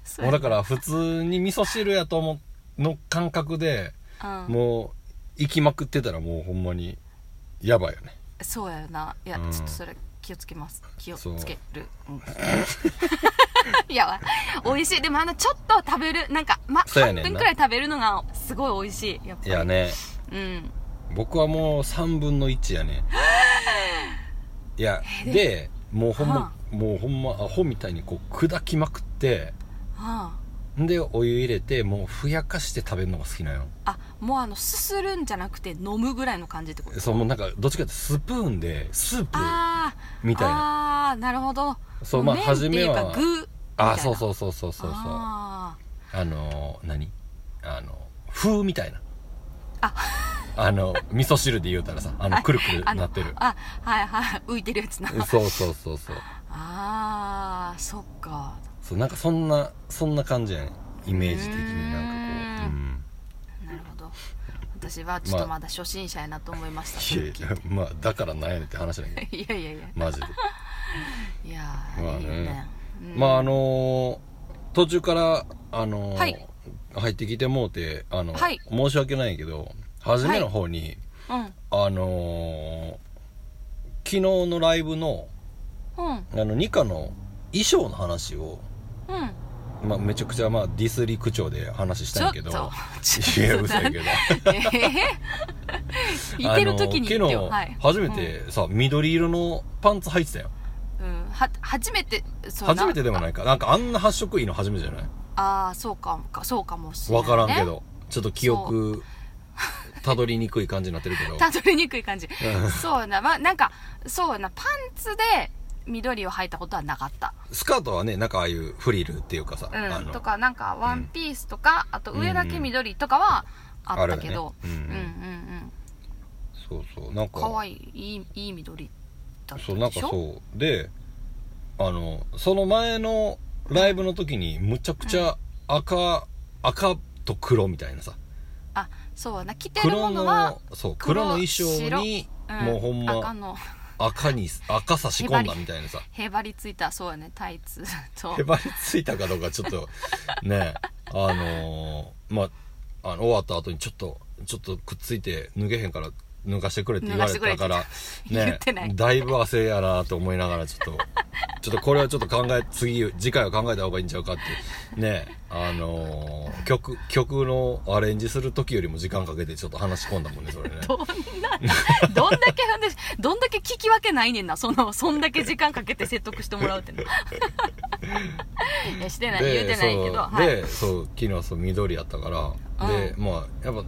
そうもうだから普通に味噌汁やと思うの感覚でうん。もう行きまくってたらもうほんまにやばいよね。そうやよな。いや、うん。ちょっとそれ気をつけます。気をつける、う。ん。いや美味しい。でもあのちょっと食べる。なんか、ま、半分くらい食べるのがすごい美味しい。やっぱり。いやね。うん。僕はもう3分の1やね いやえでもうほんはまもうほんまアホみたいにこう砕きまくってあ。んでお湯入れてもうふやかして食べるのが好きなよ。あもうあのすするんじゃなくて飲むぐらいの感じってこと？そうもうなんかどっちかってスプーンでスープみたいな。あーなるほど。そうまあ初めは具みたいな。あそうそうそうそうそうそう。ああのー何？あの風みたいな。あ。あの味噌汁で言うたらさあのあくるくるあのなってる。あはいはい浮いてるやつな。そうそうそうそう。あーそっかそうなんかそんなそんな感じやねイメージ的になんかこう。ううん。なるほど。私はちょっとまだ初心者やなと思いました、いやいやまあだからなんやねんって話だけど。いやいやいや。マジで。いやーまあね。いいよね、うん。まああのー途中からあのーはい。入ってきてもうてあの、はい。申し訳ないけど初めの方に、うん。あのー昨日のライブのうん。あのニカの衣装の話を、うん。まあ、めちゃくちゃまあディスり口調で話したんやけど。いや嘘やけど。えー、いてる時に言ってよ、あのはい、昨日初めてさ、緑色のパンツ履いてたよ。うん、うんは初めてそうな。初めてでもないか。なんかあんな発色いいの初めてじゃない？ああそうかかそうかもしれない、分ね、からんけど。ちょっと記憶たどりにくい感じになってるけど。たどりにくい感じ。うん。そうやな。まあなんかそうやな。パンツで緑を履いたことはなかった。スカートはねなんかああいうフリルっていうかさ、うんとかなんかワンピースとか、あと上だけ緑とかはあったけど、うんうんうん。そうそうなんか。かわいいいいいい緑だったそうなんでしょかそう。であのその前のライブの時にむちゃくちゃ赤、赤と黒みたいなさ。あそうやな。着てるも黒のはのそう黒の衣装にうん。もうほんま赤の赤に赤差し込んだみたいなさ。へばりついたそうやね。タイツと。へばりついたかどうかちょっとねあのーまああの終わった後にちょっとちょっとくっついて脱げへんから抜かしてくれって言われたから脱がしてくれって言ってない。だいぶ汗やなと思いながらちょっと ちょっとこれはちょっと考え次次回は考えた方がいいんちゃうかってねあのー曲曲のアレンジする時よりも時間かけてちょっと話し込んだもんねそれね。どんな どんだけほんでどんだけ聞き分けないねんなそのそんだけ時間かけて説得してもらうっての。いやしてない言うてないけどそうはい。でそう昨日そう緑やったから、でうまあやっぱ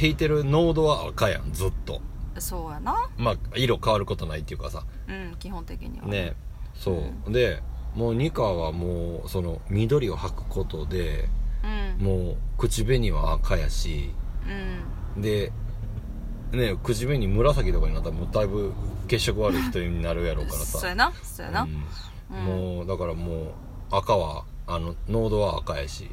引いてる濃度は赤やんずっと。そうやな。まあ色変わることないっていうかさ。うん基本的には。ねそう、でもうニカはもうその緑を履くことでうん。もう口紅は赤やしうん。でね口紅紫とかになったらもうだいぶ血色悪い人になるやろうからさ。そうやなそうやな。うん。うん。もうだからもう赤はあの濃度は赤やし。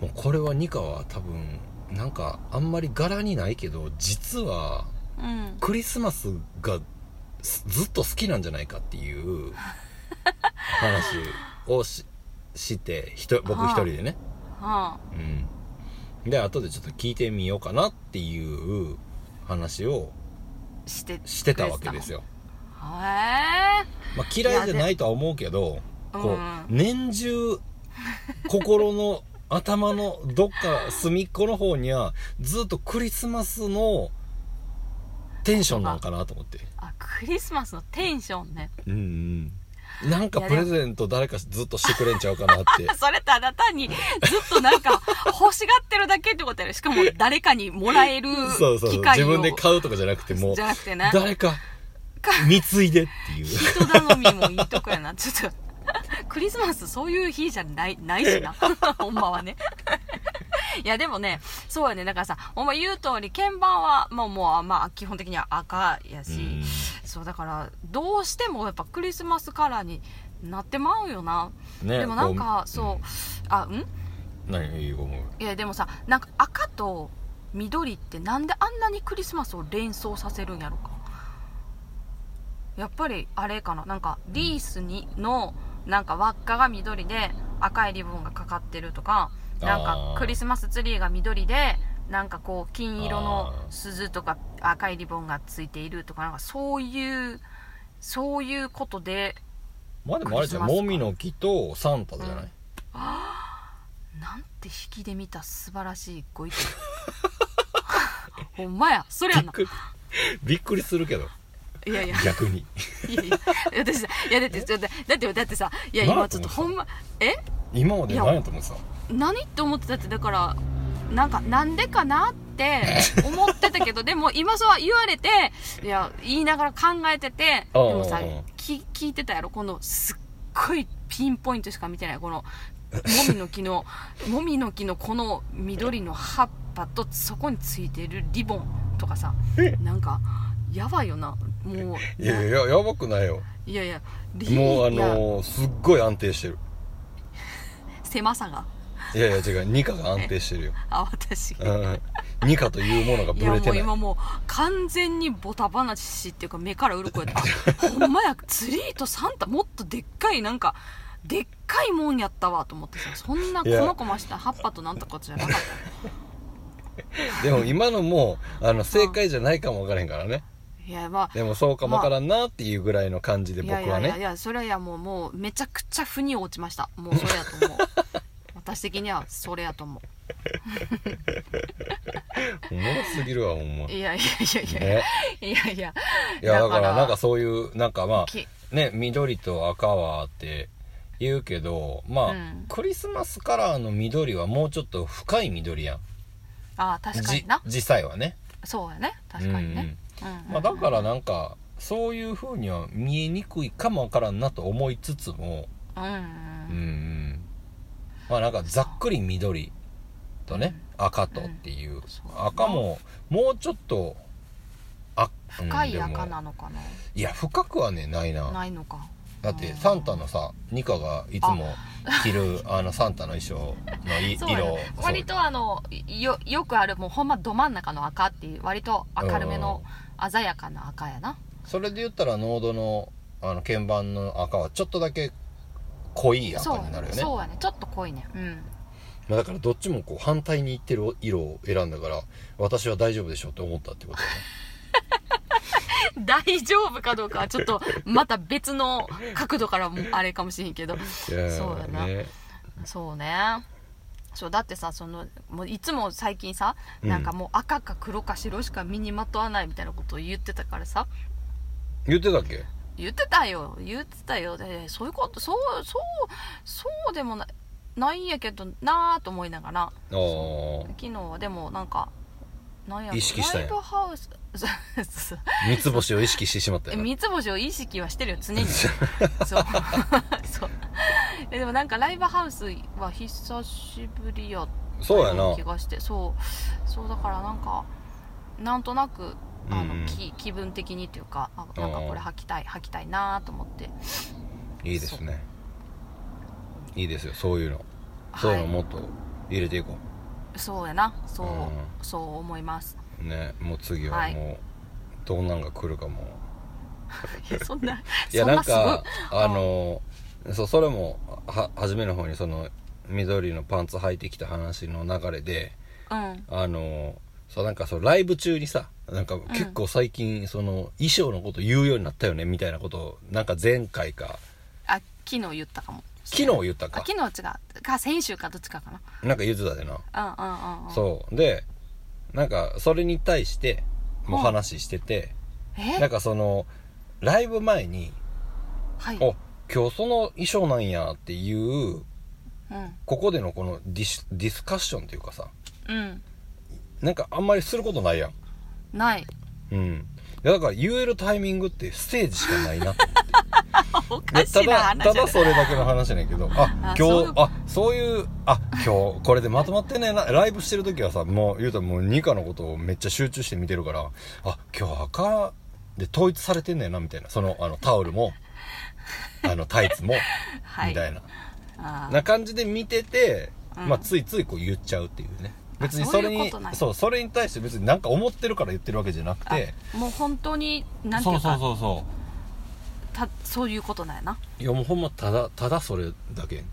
もうこれはニカは多分なんかあんまり柄にないけど実はうん。クリスマスがすずっと好きなんじゃないかっていう 話をししてひと僕はあ一人でね、はうん、で後でちょっと聞いてみようかなっていう話をあしてしてたわけですよ、へまあ、嫌いじゃないとは思うけどでこううん。年中心の頭のどっか隅っこの方にはずっとクリスマスのテンションなんかなと思って。えあクリスマスのテンションね。うん。うんなんかプレゼント誰かずっとしてくれんちゃうかなって。それただ単にずっとなんか欲しがってるだけってことやろしかも誰かにもらえるそうそうそう。機会を。自分で買うとかじゃなくてもうじゃなくてね。誰か。貢いでっていう。人頼みもいいとこやな。ちょっと クリスマスそういう日じゃないないしな。ほんまはね。いやでもねそうやね。だからさほんま言う通り鍵盤はもうもうまあ基本的には赤やし、そうだからどうしてもやっぱクリスマスカラーになってまうよな、ねでもなんかこうそう、あうん？何いい思ういやでもさなんか赤と緑ってなんであんなにクリスマスを連想させるんやろか。やっぱりあれかな。なんかリースにのなんか輪っかが緑で赤いリボンがかかってるとかなんかクリスマスツリーが緑でなんかこう金色の鈴とか赤いリボンがついているとかなんかそういうそういうことでまあでもあれじゃんもみの木とサンタじゃない、なんて引きで見た素晴らしいご意見。ほんまや。それやなびっくりするけどいやいや。逆に。いやいや。私さいやだってだってだってだってさいや今ちょっとほんまえ？今まで何やと思ってた？何って思ってたってだからなんかなんでかなって思ってたけどでも今そう言われていや言いながら考えててでもさき聞いてたやろ？このすっごいピンポイントしか見てないこのもみの木の もみの木のこの緑の葉っぱとそこについてるリボンとかさなんかやばいよな。もう いやいややばくないよ。いやいやリもうあいやのー、すっごい安定してる。狭さが。いやいや違うニカが安定してるよ、あ私。うん、ニカというものがいやもブレてないう今もう完全にボタ話っていうか目から鱗やった。ほんまやツリーとサンタもっとでっかいなんかでっかいもんやったわと思ってさ。そんなこいや。まこました葉っぱとなんとかじゃなかった。でも今のもあの正解じゃないかもわからへんからねいやまあでもそうかもわからんなっていうぐらいの感じで僕はいやいやいやいね。やそれはいやもうもうめちゃくちゃ腑に落ちました。もうそれやと思う。私的にはそれやと思おもろすぎるわほんま。ういやいやいやいや、ね。いやいや。いやだからなんかそういうなんかまきあね緑と赤はって言うけどまあ、うん。クリスマスカラーの緑はもうちょっと深い緑やん。ああ確かにな。じ実際はね。そうやね。確かにね、まあ、だからなんかそういう風には見えにくいかもわからんなと思いつつもうんうん。うんうん。まあなんかざっくり緑とね、赤とっていう、赤ももうちょっとあ深い赤なのかな、いや深くはねないな。ないのか。だってサンタのさニカがいつも着るあのサンタの衣装の 色。ね。割とあのよよくあるもうほんまど真ん中の赤っていう割と明るめの鮮やかな赤やな。それで言ったらノードのあの鍵盤の赤はちょっとだけ濃い赤になるよね。そうやね。ちょっと濃いね。うん。まあ、だからどっちもこう反対にいってる色を選んだから私は大丈夫でしょうって思ったってことだね。大丈夫かどうかはちょっとまた別の角度からもあれかもしれんけど。そうだな。ね。そうねそうだってさそのもういつも最近さうん。なんかもう赤か黒か白しか身にまとわないみたいなことを言ってたからさ。言ってたっけ？言ってたよ。言ってたよ。でそういうことそうそうそうでもなないんやけどなーと思いながら。ああ昨日はでもなんかなんやろ。意識したんや。ライブハウス三つ星を意識してしまったよ。な三つ星を意識はしてるよ常に。そう。そう。えでもなんかライブハウスは久しぶりやったそうやなよ気がしてそうそう。だからなんかなんとなくあの、うんうん。気気分的にっていうかあなんかこれ履きたい履きたいなと思って。いいですね。いいですよそういうの。そういうのもっと入れていこそうやな。そう、うん。そう思います。うねもう次ははい。もうどんなんが来るかも。いやそんな いやなんかあのそうそれもは初めの方にその緑のパンツ履いてきた話の流れでうん。あのそうなんかそうライブ中にさなんか結構最近その衣装のこと言うようになったよねみたいなことをなんか前回か。あ昨日言ったかも。昨日言ったあか昨日違う。か先週かどっちかかな。なんか言ってたでな。うんうんうんうん。そう。でなんかそれに対しても話しててえ？なんかそのライブ前にはい「お今日その衣装なんや」っていううん。ここでのこのディスディスカッションっていうかさうん。なんかあんまりすることないやん。ない。うん。いやだから言えるタイミングってステージしかないなと おでかしたいなだ話やね。ただそれだけの話やねんけど あ今日あそういうあ今日これでまとまってねえな。ライブしてる時はさもう言うたらもうニカのことをめっちゃ集中して見てるからあ今日赤で統一されてんねんなみたいな。そのあのタオルもあのタイツも、はい。みたいな。な感じで見てて、うん。まあ、ついついこう言っちゃうっていうね別にあそうそれにそうそれに対して別になんか思ってるから言ってるわけじゃなくて。あもう本当になんてそそういううかそう。そたそういうことなんやな。ういやもうほんまただただそれだけ。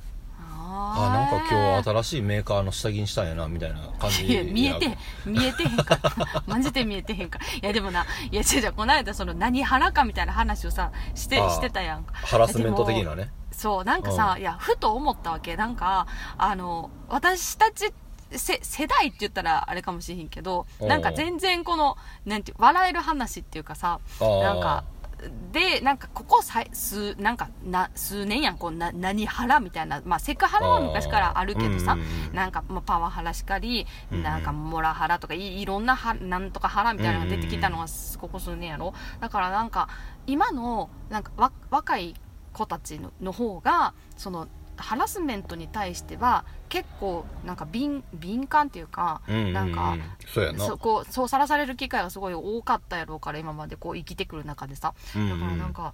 ああなんか今日日新しいメーカーの下着にしたんやなみたいな感じいや見えて見えてへんから。マジで見えてへんから。いやでもないや違う違うこの間その何腹かみたいな話をさしてしてたやんか。ハラスメント的なね。そうなんかさ、うん。いやふと思ったわけ。なんかあの私たちせ世代って言ったらあれかもしれへんけどう。んなんか全然このなんて笑える話っていうかさなんかでなんかここさい数なんかな数年やんこうな何腹みたいな、まあ、セクハラは昔からあるけどさうんなんか、まあ、パワハラしかり、なんかモラハラとかいいろんなはなんとかハラみたいなのが出てきたのはここ数年やろ？だからなんか今のなんかわ若い子たちのの方がそのハラスメントに対しては結構なんか敏敏感っていうか、うんうんうん。なんかそうやな。そこうそうさらされる機会がすごい多かったやろうから今までこう生きてくる中でさ。うんだからなんか、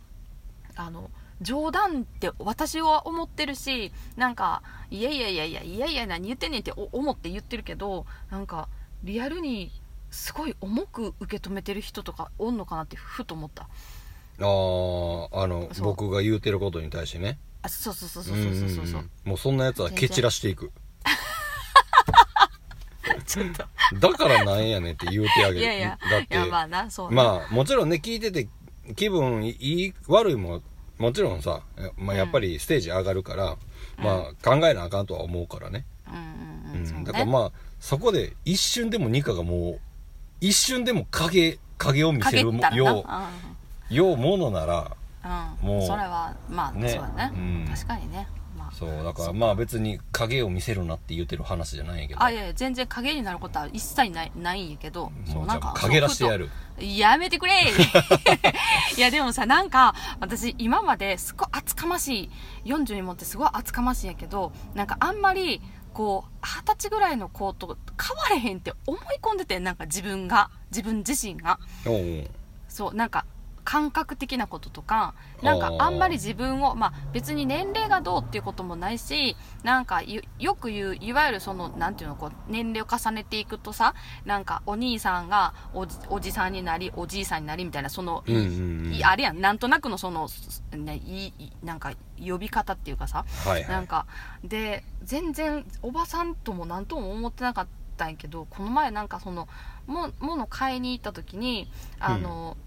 あの冗談って私は思ってるしなんかいやいやいやいやいやいや何言ってんねんってお思って言ってるけどなんかリアルにすごい重く受け止めてる人とかおんのかなってふと思った。あーあの僕が言うてることに対してねあそうそうそうそうそうそうそう。そううん。もうそんなやつは蹴散らしていく。ちょっと。だからなんやねんって言うてあげる。いやいや。だっていやまあなそうまあもちろんね聞いてて気分いい悪いももちろんさ、まあ、やっぱりステージ上がるから、まあ考えなあかんとは思うからね、うんうんうん、うん。そうね。だからまあそこで一瞬でもニカがもう一瞬でも影影を見せるよな。うようものならうん、うん、もう。それはまあ、ね。そうだね、うん。確かにね。まあ。そうだからそうまあ別に影を見せるなって言ってる話じゃないんやけど。あいやいや全然影になることは一切ないないんやけど。もうじゃあなんか陰らしてやる。やめてくれ いやでもさなんか私今まですごい厚かましい40にもってすごい厚かましいんやけどなんかあんまりこう二十歳ぐらいの子と変われへんって思い込んでてなんか自分が自分自身が。おう。そうなんか感覚的なこととかなんかあんまり自分をまあ別に年齢がどうっていうこともないしなんかよよく言ういわゆるそのなんていうのこう年齢を重ねていくとさなんかお兄さんがおじおじさんになりおじいさんになりみたいなその、うんうんうん。いあれやん。なんとなくのその、ね、いいなんか呼び方っていうかさはいはい。なんかで全然おばさんとも何とも思ってなかったんやけどこの前なんかそのも物買いに行った時にあの、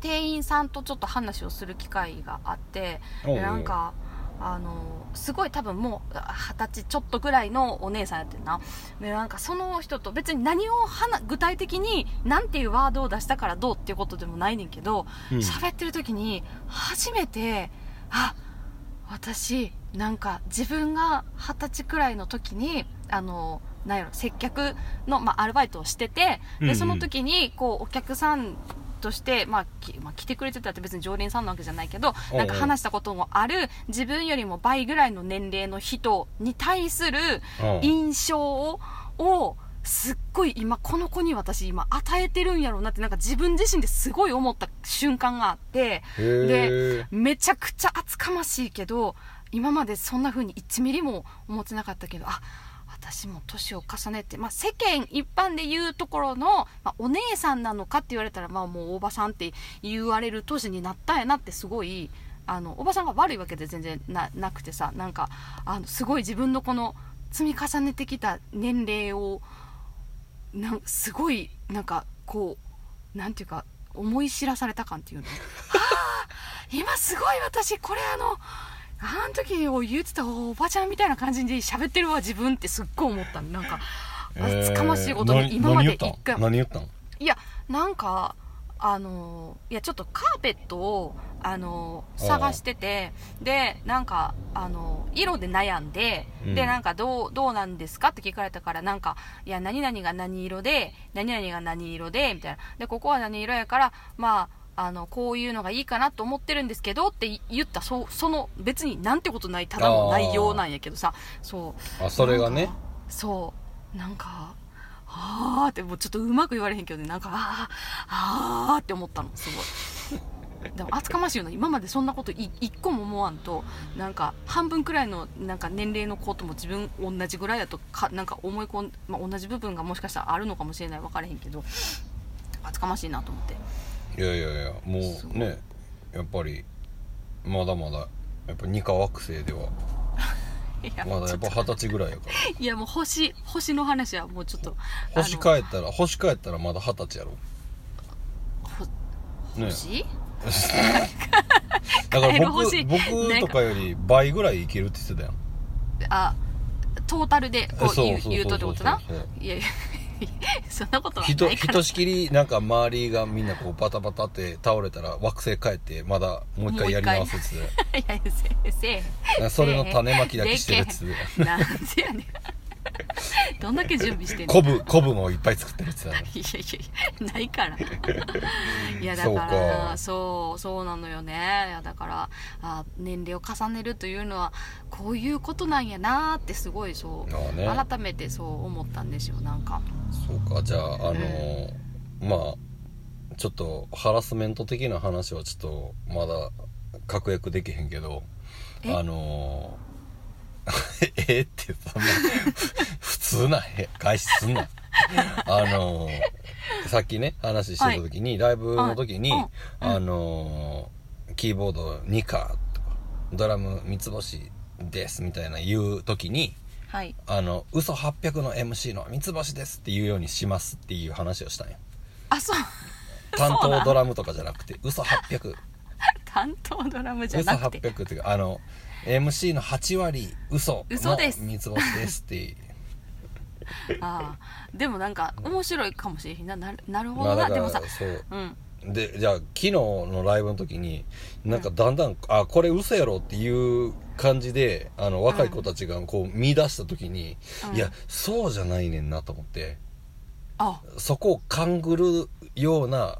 店員さんとちょっと話をする機会があってなんかあのすごい多分もう二十歳ちょっとぐらいのお姉さんやってんな。でなんかその人と別に何を話具体的に何ていうワードを出したからどうっていうことでもないねんけどうん。喋、ってる時に初めてあ私なんか自分が二十歳くらいの時にあのなんやろ接客の、まあ、アルバイトをしててでその時にこうお客さんとして、まあきまあ、来てくれてたって別に常連さんなわけじゃないけどうんなんか話したこともある自分よりも倍ぐらいの年齢の人に対するうん。印象ををすっごい今この子に私今与えてるんやろうなってなんか自分自身ですごい思った瞬間があってへーめちゃくちゃ厚かましいけど今までそんな風に1ミリも思ってなかったけどあ私も年を重ねて、まあ、世間一般で言うところの、まあ、お姉さんなのかって言われたら、まあ、もうおばさんって言われる年になったんやなってすごいあのおばさんが悪いわけで全然なくてさなんかあのすごい自分のこの積み重ねてきた年齢をなんすごいなんかこうなんていうか思い知らされた感っていうの。今すごい私これあのあの時を言ってたおばちゃんみたいな感じで喋ってるわ自分ってすっごい思ったの。なんか厚かましいことえーに今まで何言った一回ん何言ったん？いやなんかあのいやちょっとカーペットをあの探しててでなんかあの色で悩んで、うん。でなんかどうどうなんですかって聞かれたからなんかいや何々が何色で何々が何色でみたいな。でここは何色やからまああのこういうのがいいかなと思ってるんですけどって言ったそその別になんてことないただの内容なんやけどさ。そう。あそれがね。そう。なんかあーってもうちょっとうまく言われへんけどね。なんかあーあーって思ったの。すごい。でも厚かましいよな。今までそんなことい一個も思わんとなんか半分くらいのなんか年齢の子とも自分同じぐらいだとかなんか思い込ん、まあ、同じ部分がもしかしたらあるのかもしれない。分からへんけど厚かましいなと思っていやいやいやもうねやっぱりまだ まだやっぱ二価惑星ではまだやっぱ二十歳ぐらいやから。いやもう星星の話はもうちょっと星か帰ったら星帰ったらまだ二十歳やろ。ね。星？だから僕僕とかより倍ぐらいいけるって言ってたやん。あトータルでこう言うとってことな？いやいや そんなことはひとないから。ひとしきりなんか周りがみんなこうバタバタって倒れたら惑星帰ってまだもう一回やり直すっつって。いやせせそれの種まきだけしてるっつって。なんでやねん どんだけ準備してんの？昆布昆布もいっぱい作ってるって いやいやいやないから。いやだかからそうそうなのよね。いやだからあ年齢を重ねるというのはこういうことなんやなってすごいそう、ね。改めてそう思ったんですよなんか。そうか。じゃああのーまあちょっとハラスメント的な話はちょっとまだ確約できへんけどえ？あのー えってそんな普通なへ返しすんな。あのーさっきね話してた時に、ライブの時に、はい。うん。あのーキーボード2かとかドラム三つ星ですみたいな言う時にはい。あの嘘800の MC の三つ星ですっていうようにしますっていう話をしたんよあそう。担当ドラムとかじゃなくて嘘800 担当ドラムじゃ嘘なくて。800っていうかあの MC の8割嘘の嘘です。三つ星ですって。ああでもなんか面白いかもしれへん。ななるなるほどな。でもさらそう。うん。でじゃあ昨日のライブの時になんかだんだん、あこれ嘘やろっていう感じであの若い子たちがこう見出した時に、うん。いやそうじゃないねんなと思って。あ。そこを勘ぐるような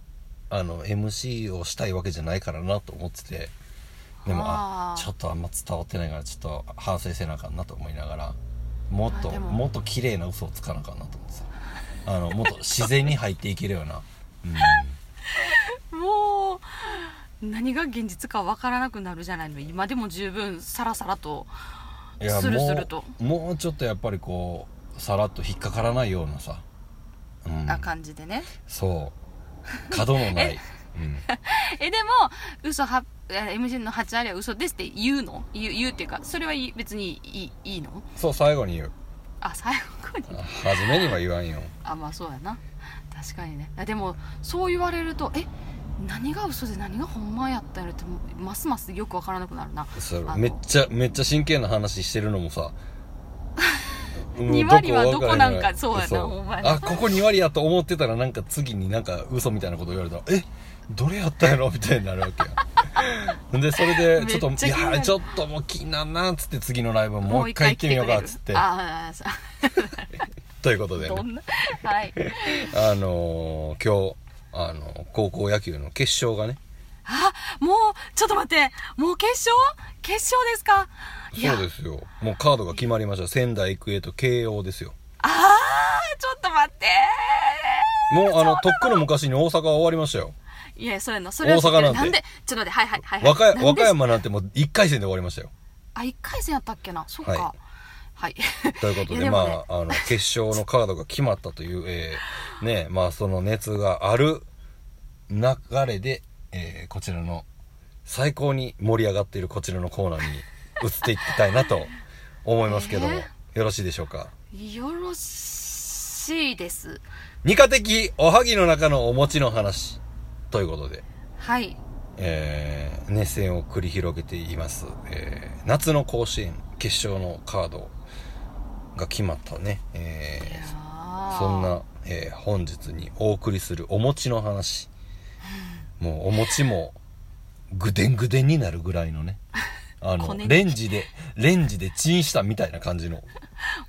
あの MC をしたいわけじゃないからなと思っててでもあちょっとあんま伝わってないからちょっと反省せなあかんなと思いながらもっとも。もっと綺麗な嘘をつかなあかんなと思ってさ。あのもっと自然に入っていけるような、うん、もう何が現実かわからなくなるじゃないの。今でも十分さらさらとスルスルと。もうもうちょっとやっぱりこうさらっと引っかからないようなさ、うん、な感じでね。そう。角のない、うん、えでも嘘はえ MC の8割は嘘ですって言うの？言う言うっていうかそれは別にいいいいの？そう最後に言う。あ最後に？初めには言わんよ。あまあそうやな。確かにね。あでもそう言われるとえ？何が嘘で何がほんまやったんやろってますますよくわからなくなるな。めっちゃめっちゃ真剣な話してるのもさ うん2割はどこなんかそうやなほんまやなあここ2割やと思ってたらなんか次になんか嘘みたいなこと言われたらえ？どれやったんやろ？みたいになるわけよ でそれでちょっといやちょっともう気になんなっつって次のライブもう一回行ってみようかっつって。ということでね。はい。あのー今日あの高校野球の決勝がね。あもうちょっと待って。もう決勝？決勝ですか？そうですよ。もうカードが決まりました。仙台育英と慶応ですよ。ああちょっと待って。もうあのとっくの昔に大阪は終わりましたよいやそうやなそれは知ってる大阪なんて。なんでちょっと待ってはいはいはい、和歌はい、なんで？和歌山なんてもう1回戦で終わりましたよ。あ一回戦やったっけな？そうか。ははい、ということで いやでもね。まああの決勝のカードが決まったという、えーねまあその熱がある流れで、えーこちらの最高に盛り上がっているこちらのコーナーに移っていきたいなと思いますけども、えよろしいでしょうか？よろしいです。二課的おはぎの中のお餅の話ということで。はい。えー熱戦を繰り広げています、えー夏の甲子園決勝のカードが決まったね、えーそんな、えー本日にお送りするお餅の話。もうお餅もぐでんぐでんになるぐらいのね。あのレンジでレンジでチンしたみたいな感じの。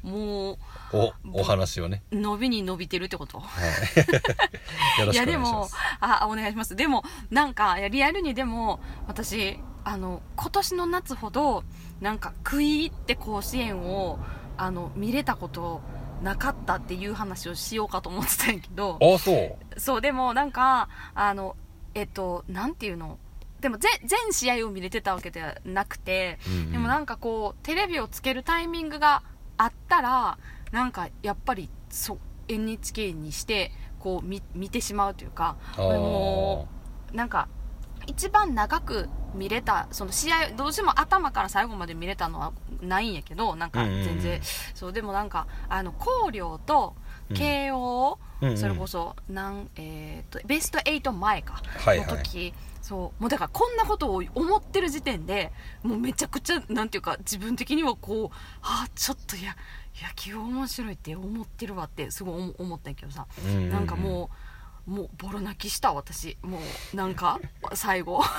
もおお話をね、う伸びに伸びてるってこと？はい、いやでもあお願いします。でもなんかリアルにでも私あの今年の夏ほどなんか食い入って甲子園をあの見れたことなかったっていう話をしようかと思ってたんやけど。あそう？そうでもなんかあのえっとなんていうの？でも全全試合を見れてたわけではなくて、うんうん。でもなんかこうテレビをつけるタイミングがあったらなんかやっぱりそう NHK にしてこう見見てしまうというかもなんか一番長く見れたその試合どうしても頭から最後まで見れたのはないんやけどなんかうんうんそうでもなんかあの広陵と慶応、うんうん。それこそなん、えー、とベスト8前か、はいはい。の時そうもうだからこんなことを思ってる時点でもうめちゃくちゃなんていうか自分的にはこうあちょっといや野球面白いって思ってるわってすごい思思ったんやけどさ、うんうんうん。なんかもうもうボロ泣きした私。もうなんか最後。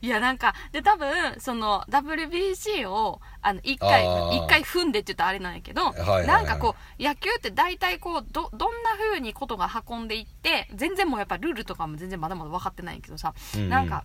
いやなんかで多分その WBC をあの1回一回踏んでって言ったらあれなんやけど、はいはいなんかこう野球って大体こうどどんな風にことが運んでいって全然もうやっぱルールとかも全然まだまだ分かってないんやけどさ、うんうん。なんか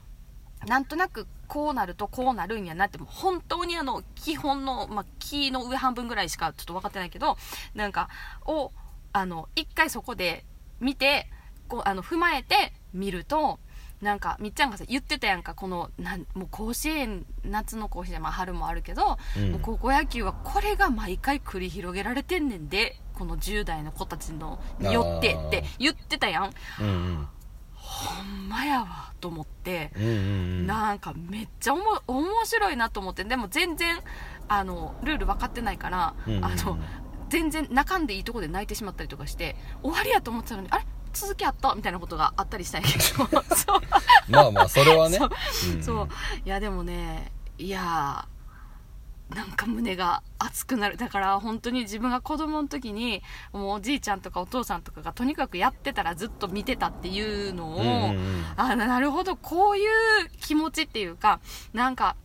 なんとなくこうなるとこうなるんやなってもう本当にあの基本の、まあ、木の上半分ぐらいしかちょっと分かってないけどなんかをあの一回そこで見てこうあの踏まえて見るとなんかみっちゃんがさ言ってたやんかこのなんもう甲子園夏の甲子園、まあ、春もあるけど、うん。もう高校野球はこれが毎回繰り広げられてんねんでこの10代の子たちのによってって言ってたやん。うんうんほんまやわと思って。うんうんうん。なんかめっちゃおも面白いなと思ってでも全然あのルール分かってないから、うんうんうん。あの全然泣かんでいいとこで泣いてしまったりとかして終わりやと思ってたのにあれ？続きあった？みたいなことがあったりしたんやけど。まあまあそれはね。そう。う。んそういやでもねいやーなんか胸が熱くなる。だから本当に自分が子供の時にもうおじいちゃんとかお父さんとかがとにかくやってたらずっと見てたっていうのを、うんうんうん。あななるほどこういう気持ちっていうかなんか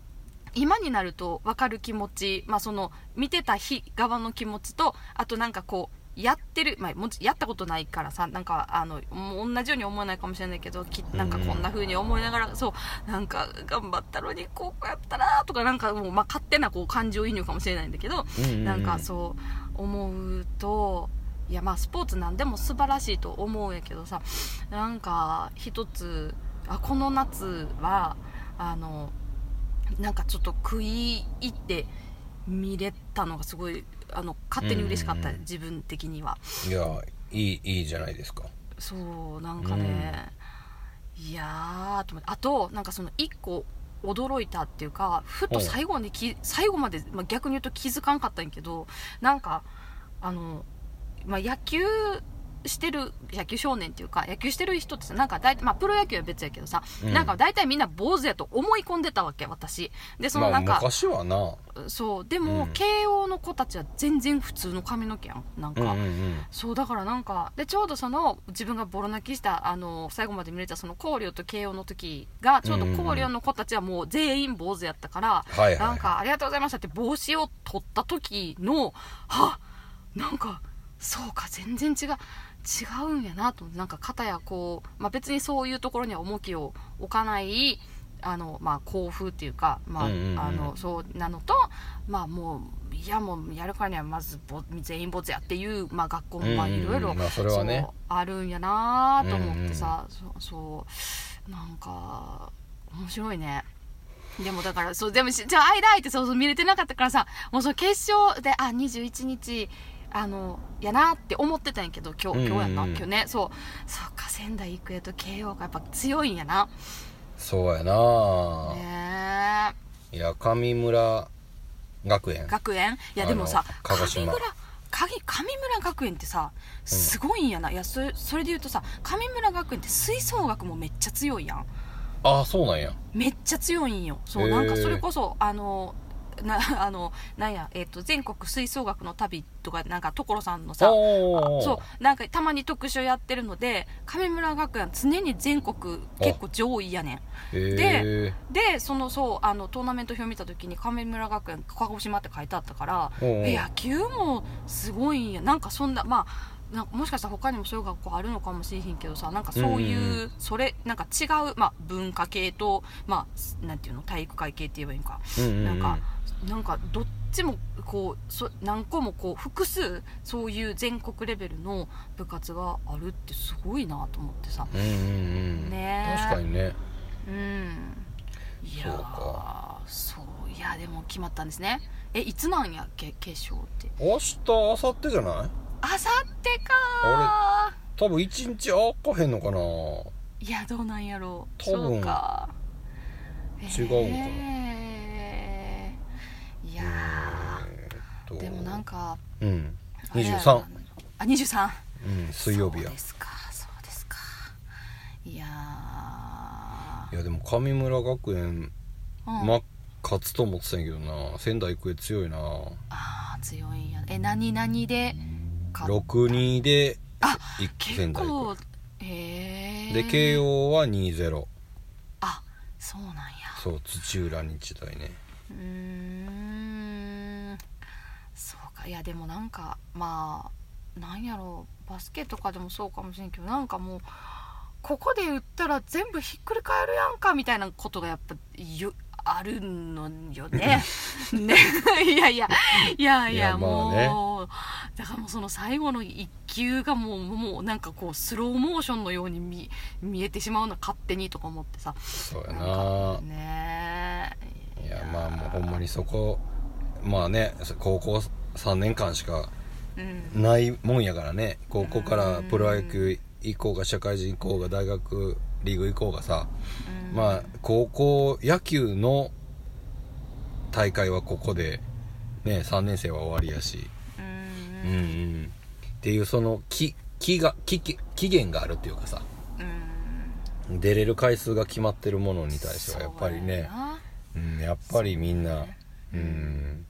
今になると分かる気持ち、まあ、その見てた日側の気持ちとあとなんかこうやってる、まあ、もちやったことないからさなんかあの同じように思わないかもしれないけどきなんかこんな風に思いながら、そうなんか頑張ったのにこうやったらとかなんかもう、まあ、勝手なこう感情移入かもしれないんだけど、なんかそう思うといやまあスポーツなんでも素晴らしいと思うんやけどさなんか一つあこの夏はあのなんかちょっと食い入って見れたのがすごいあの勝手に嬉しかった、うんうんうん。自分的には。いやいいいいじゃないですか。そうなんかね、いやーと思ってあとなんかその一個驚いたっていうかふと最後にき最後まで、まあ、逆に言うと気づかんかったんやけどなんかあの、まあ、野球してる野球少年っていうか野球してる人ってさなんか大体、まあ、プロ野球は別やけどさ、うん。なんか大体みんな坊主やと思い込んでたわけ私。でそのまあなんか、昔はな。そうでも、うん。慶応の子たちは全然普通の髪の毛やんなんか、うんうんうん。そうだからなんかでちょうどその自分がボロ泣きしたあの最後まで見れたその広陵と慶応の時がちょうど広陵の子たちはもう全員坊主やったから、はいはい。なんかありがとうございましたって帽子を取った時のはなんかそうか全然違う違うんやなとなんか肩やこう、まあ、別にそういうところには重きを置かないあの、まあ、校風っていうか、まあうんうんうんあのそうなのと、まあ、もういやもうやるからにはまずぼ全員坊主やっていう、まあ、学校もいろいろまあるんやなと思ってさ、そうそうなんか面白いね。でもだからそうでもしじゃあ間空いてそうそう見れてなかったからさもうその決勝であ21日あのやなって思ってたんやけど今日今日やんな、うん。うんうん？今日ね。そう。そうか仙台育英と慶応がやっぱ強いんやな。そうやな、ねいや上村学園。え学園？いやでもさあの鹿児島。上村上上村学園ってさすごいんやな、いやそれそれで言うとさ上村学園って吹奏楽もめっちゃ強いやん。ああそうなんや。めっちゃ強いんよ。そうなんかそれこそあのな あのなんや、えっと全国吹奏楽の旅とかなんか所さんのさそうなんかたまに特集やってるので上村学園常に全国結構上位やねん。へえでそのそうあのトーナメント表見た時に上村学園鹿児島って書いてあったから野球もすごいんや。なんかそんなまあなもしかしたら他にもそういう学校あるのかもしれへんけどさなんかそういう,、うんうんそれなんか違う、まあ、文化系と、まあ、なんていうの体育会系って言えばいいんか、うんうんうん。なんかなんかどっちもこうそ何個もこう複数そういう全国レベルの部活があるってすごいなと思ってさ。うんうんうん。ね。え確かにね。うん。いやそういやでも決まったんですね。えいつなんやっけ決勝って。明日明後日じゃない？あさってか。多分一日開かへんのかな。いやどうなんやろう。多分。そうか。違うんか。なへー。いやでもなんかうん。あれや23なあ23うん水曜日や。そうですか。そうですか。いやいやでも神村学園ー、うん。ま勝つと思ってたんやけどな。仙台育英強いな。あー強いんや。え何々で？勝っ6-2であ仙台育構へえ英で慶応は2-0あそうなんや。そう土浦日大ね。うーん。そうか。いやでもなんかまあなんやろう。バスケとかでもそうかもしれんけどなんかもうここで打ったら全部ひっくり返るやんかみたいなことがやっぱよあるのよね。ね。いやいや。いやいやもうだからもうその最後の一球がもうもうなんかこうスローモーションのように見見えてしまうの勝手にとか思ってさ。そうやな。ね。えいやまあもうほんまにそこまあね高校3年間しかうん。ないもんやからね。高校からプロ野球行こうが社会人行こうが大学リーグ行こうがさうん。まあ高校野球の大会はここでね3年生は終わりやし。うんうん。うんっていうその期期が期期期限があるっていうかさ。うん。出れる回数が決まってるものに対してはやっぱりね。そうん、やっぱりみんなそうね。うん。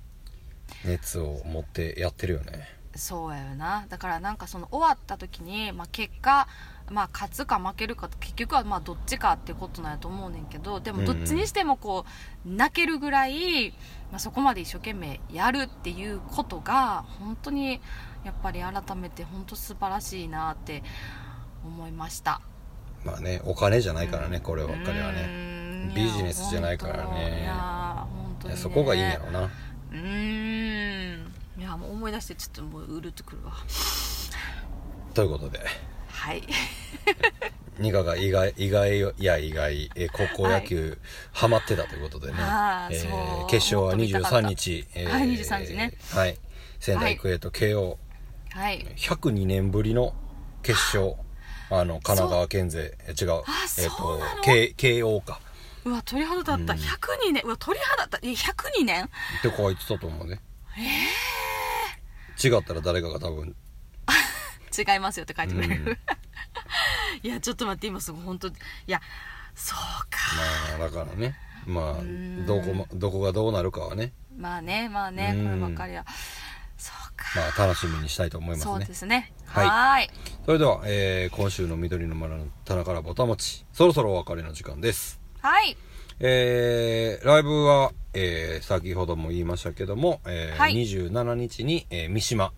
熱を持ってやってるよね。そうやよな。だからなんかその終わった時に、まあ、結果、まあ、勝つか負けるか結局はまあどっちかってことなんやと思うねんけどでもどっちにしてもこう泣けるぐらい、まあ、そこまで一生懸命やるっていうことが本当にやっぱり改めて本当素晴らしいなって思いました。まあねお金じゃないからねこればっかりはうねん。ビジネスじゃないからね。いや本当に、ね、そこがいいんやろな。うーん。いやもう思い出してちょっともううるっとくるわ。ということではい。ニカが意外意外いや意外、えー高校野球ハマってたということでね、あーえー決勝はもっと見たかった。23日、えーはい23日ね。はい。仙台育英と慶応、はい。102年ぶりの決勝。あの神奈川県勢。え違う。あえっ、そうなの。と慶慶応か。うわ鳥肌立った、102年。うわ鳥肌立った。え102年？って子は言ってたと思うね。違ったら誰かが多分違いますよって書いてくれる、いやちょっと待って今すぐ本当いやそうか。まあだからね。まあどこもどこがどうなるかはね。まあねまあねうん。こればっかりは。そうか。まあ楽しみにしたいと思いますそうねですね。はい。それでは、えー今週の緑の丸の棚からぼたもち。そろそろお別れの時間です。はい。えーライブは、えー先ほども言いましたけども、えーはい。27日に、えー三島。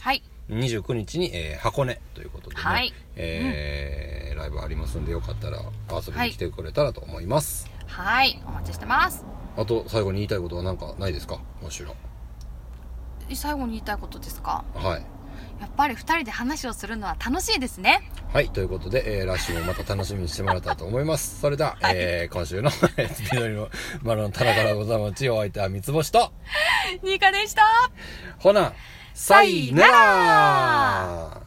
はい29日に、えー箱根ということでね、はい。えーライブありますんでよかったら遊びに来てくれたらと思います、はい。お待ちしてます。あと最後に言いたいことは何かないですか？今週の最後に言いたいことですか？はい。やっぱり二人で話をするのは楽しいですね。はい、ということで、えー来週もまた楽しみにしてもらったらと思います。それでは、はい。えー今週の 緑の丸の棚からございます。お相手は三つ星と、ニカでした。ほな、さいなら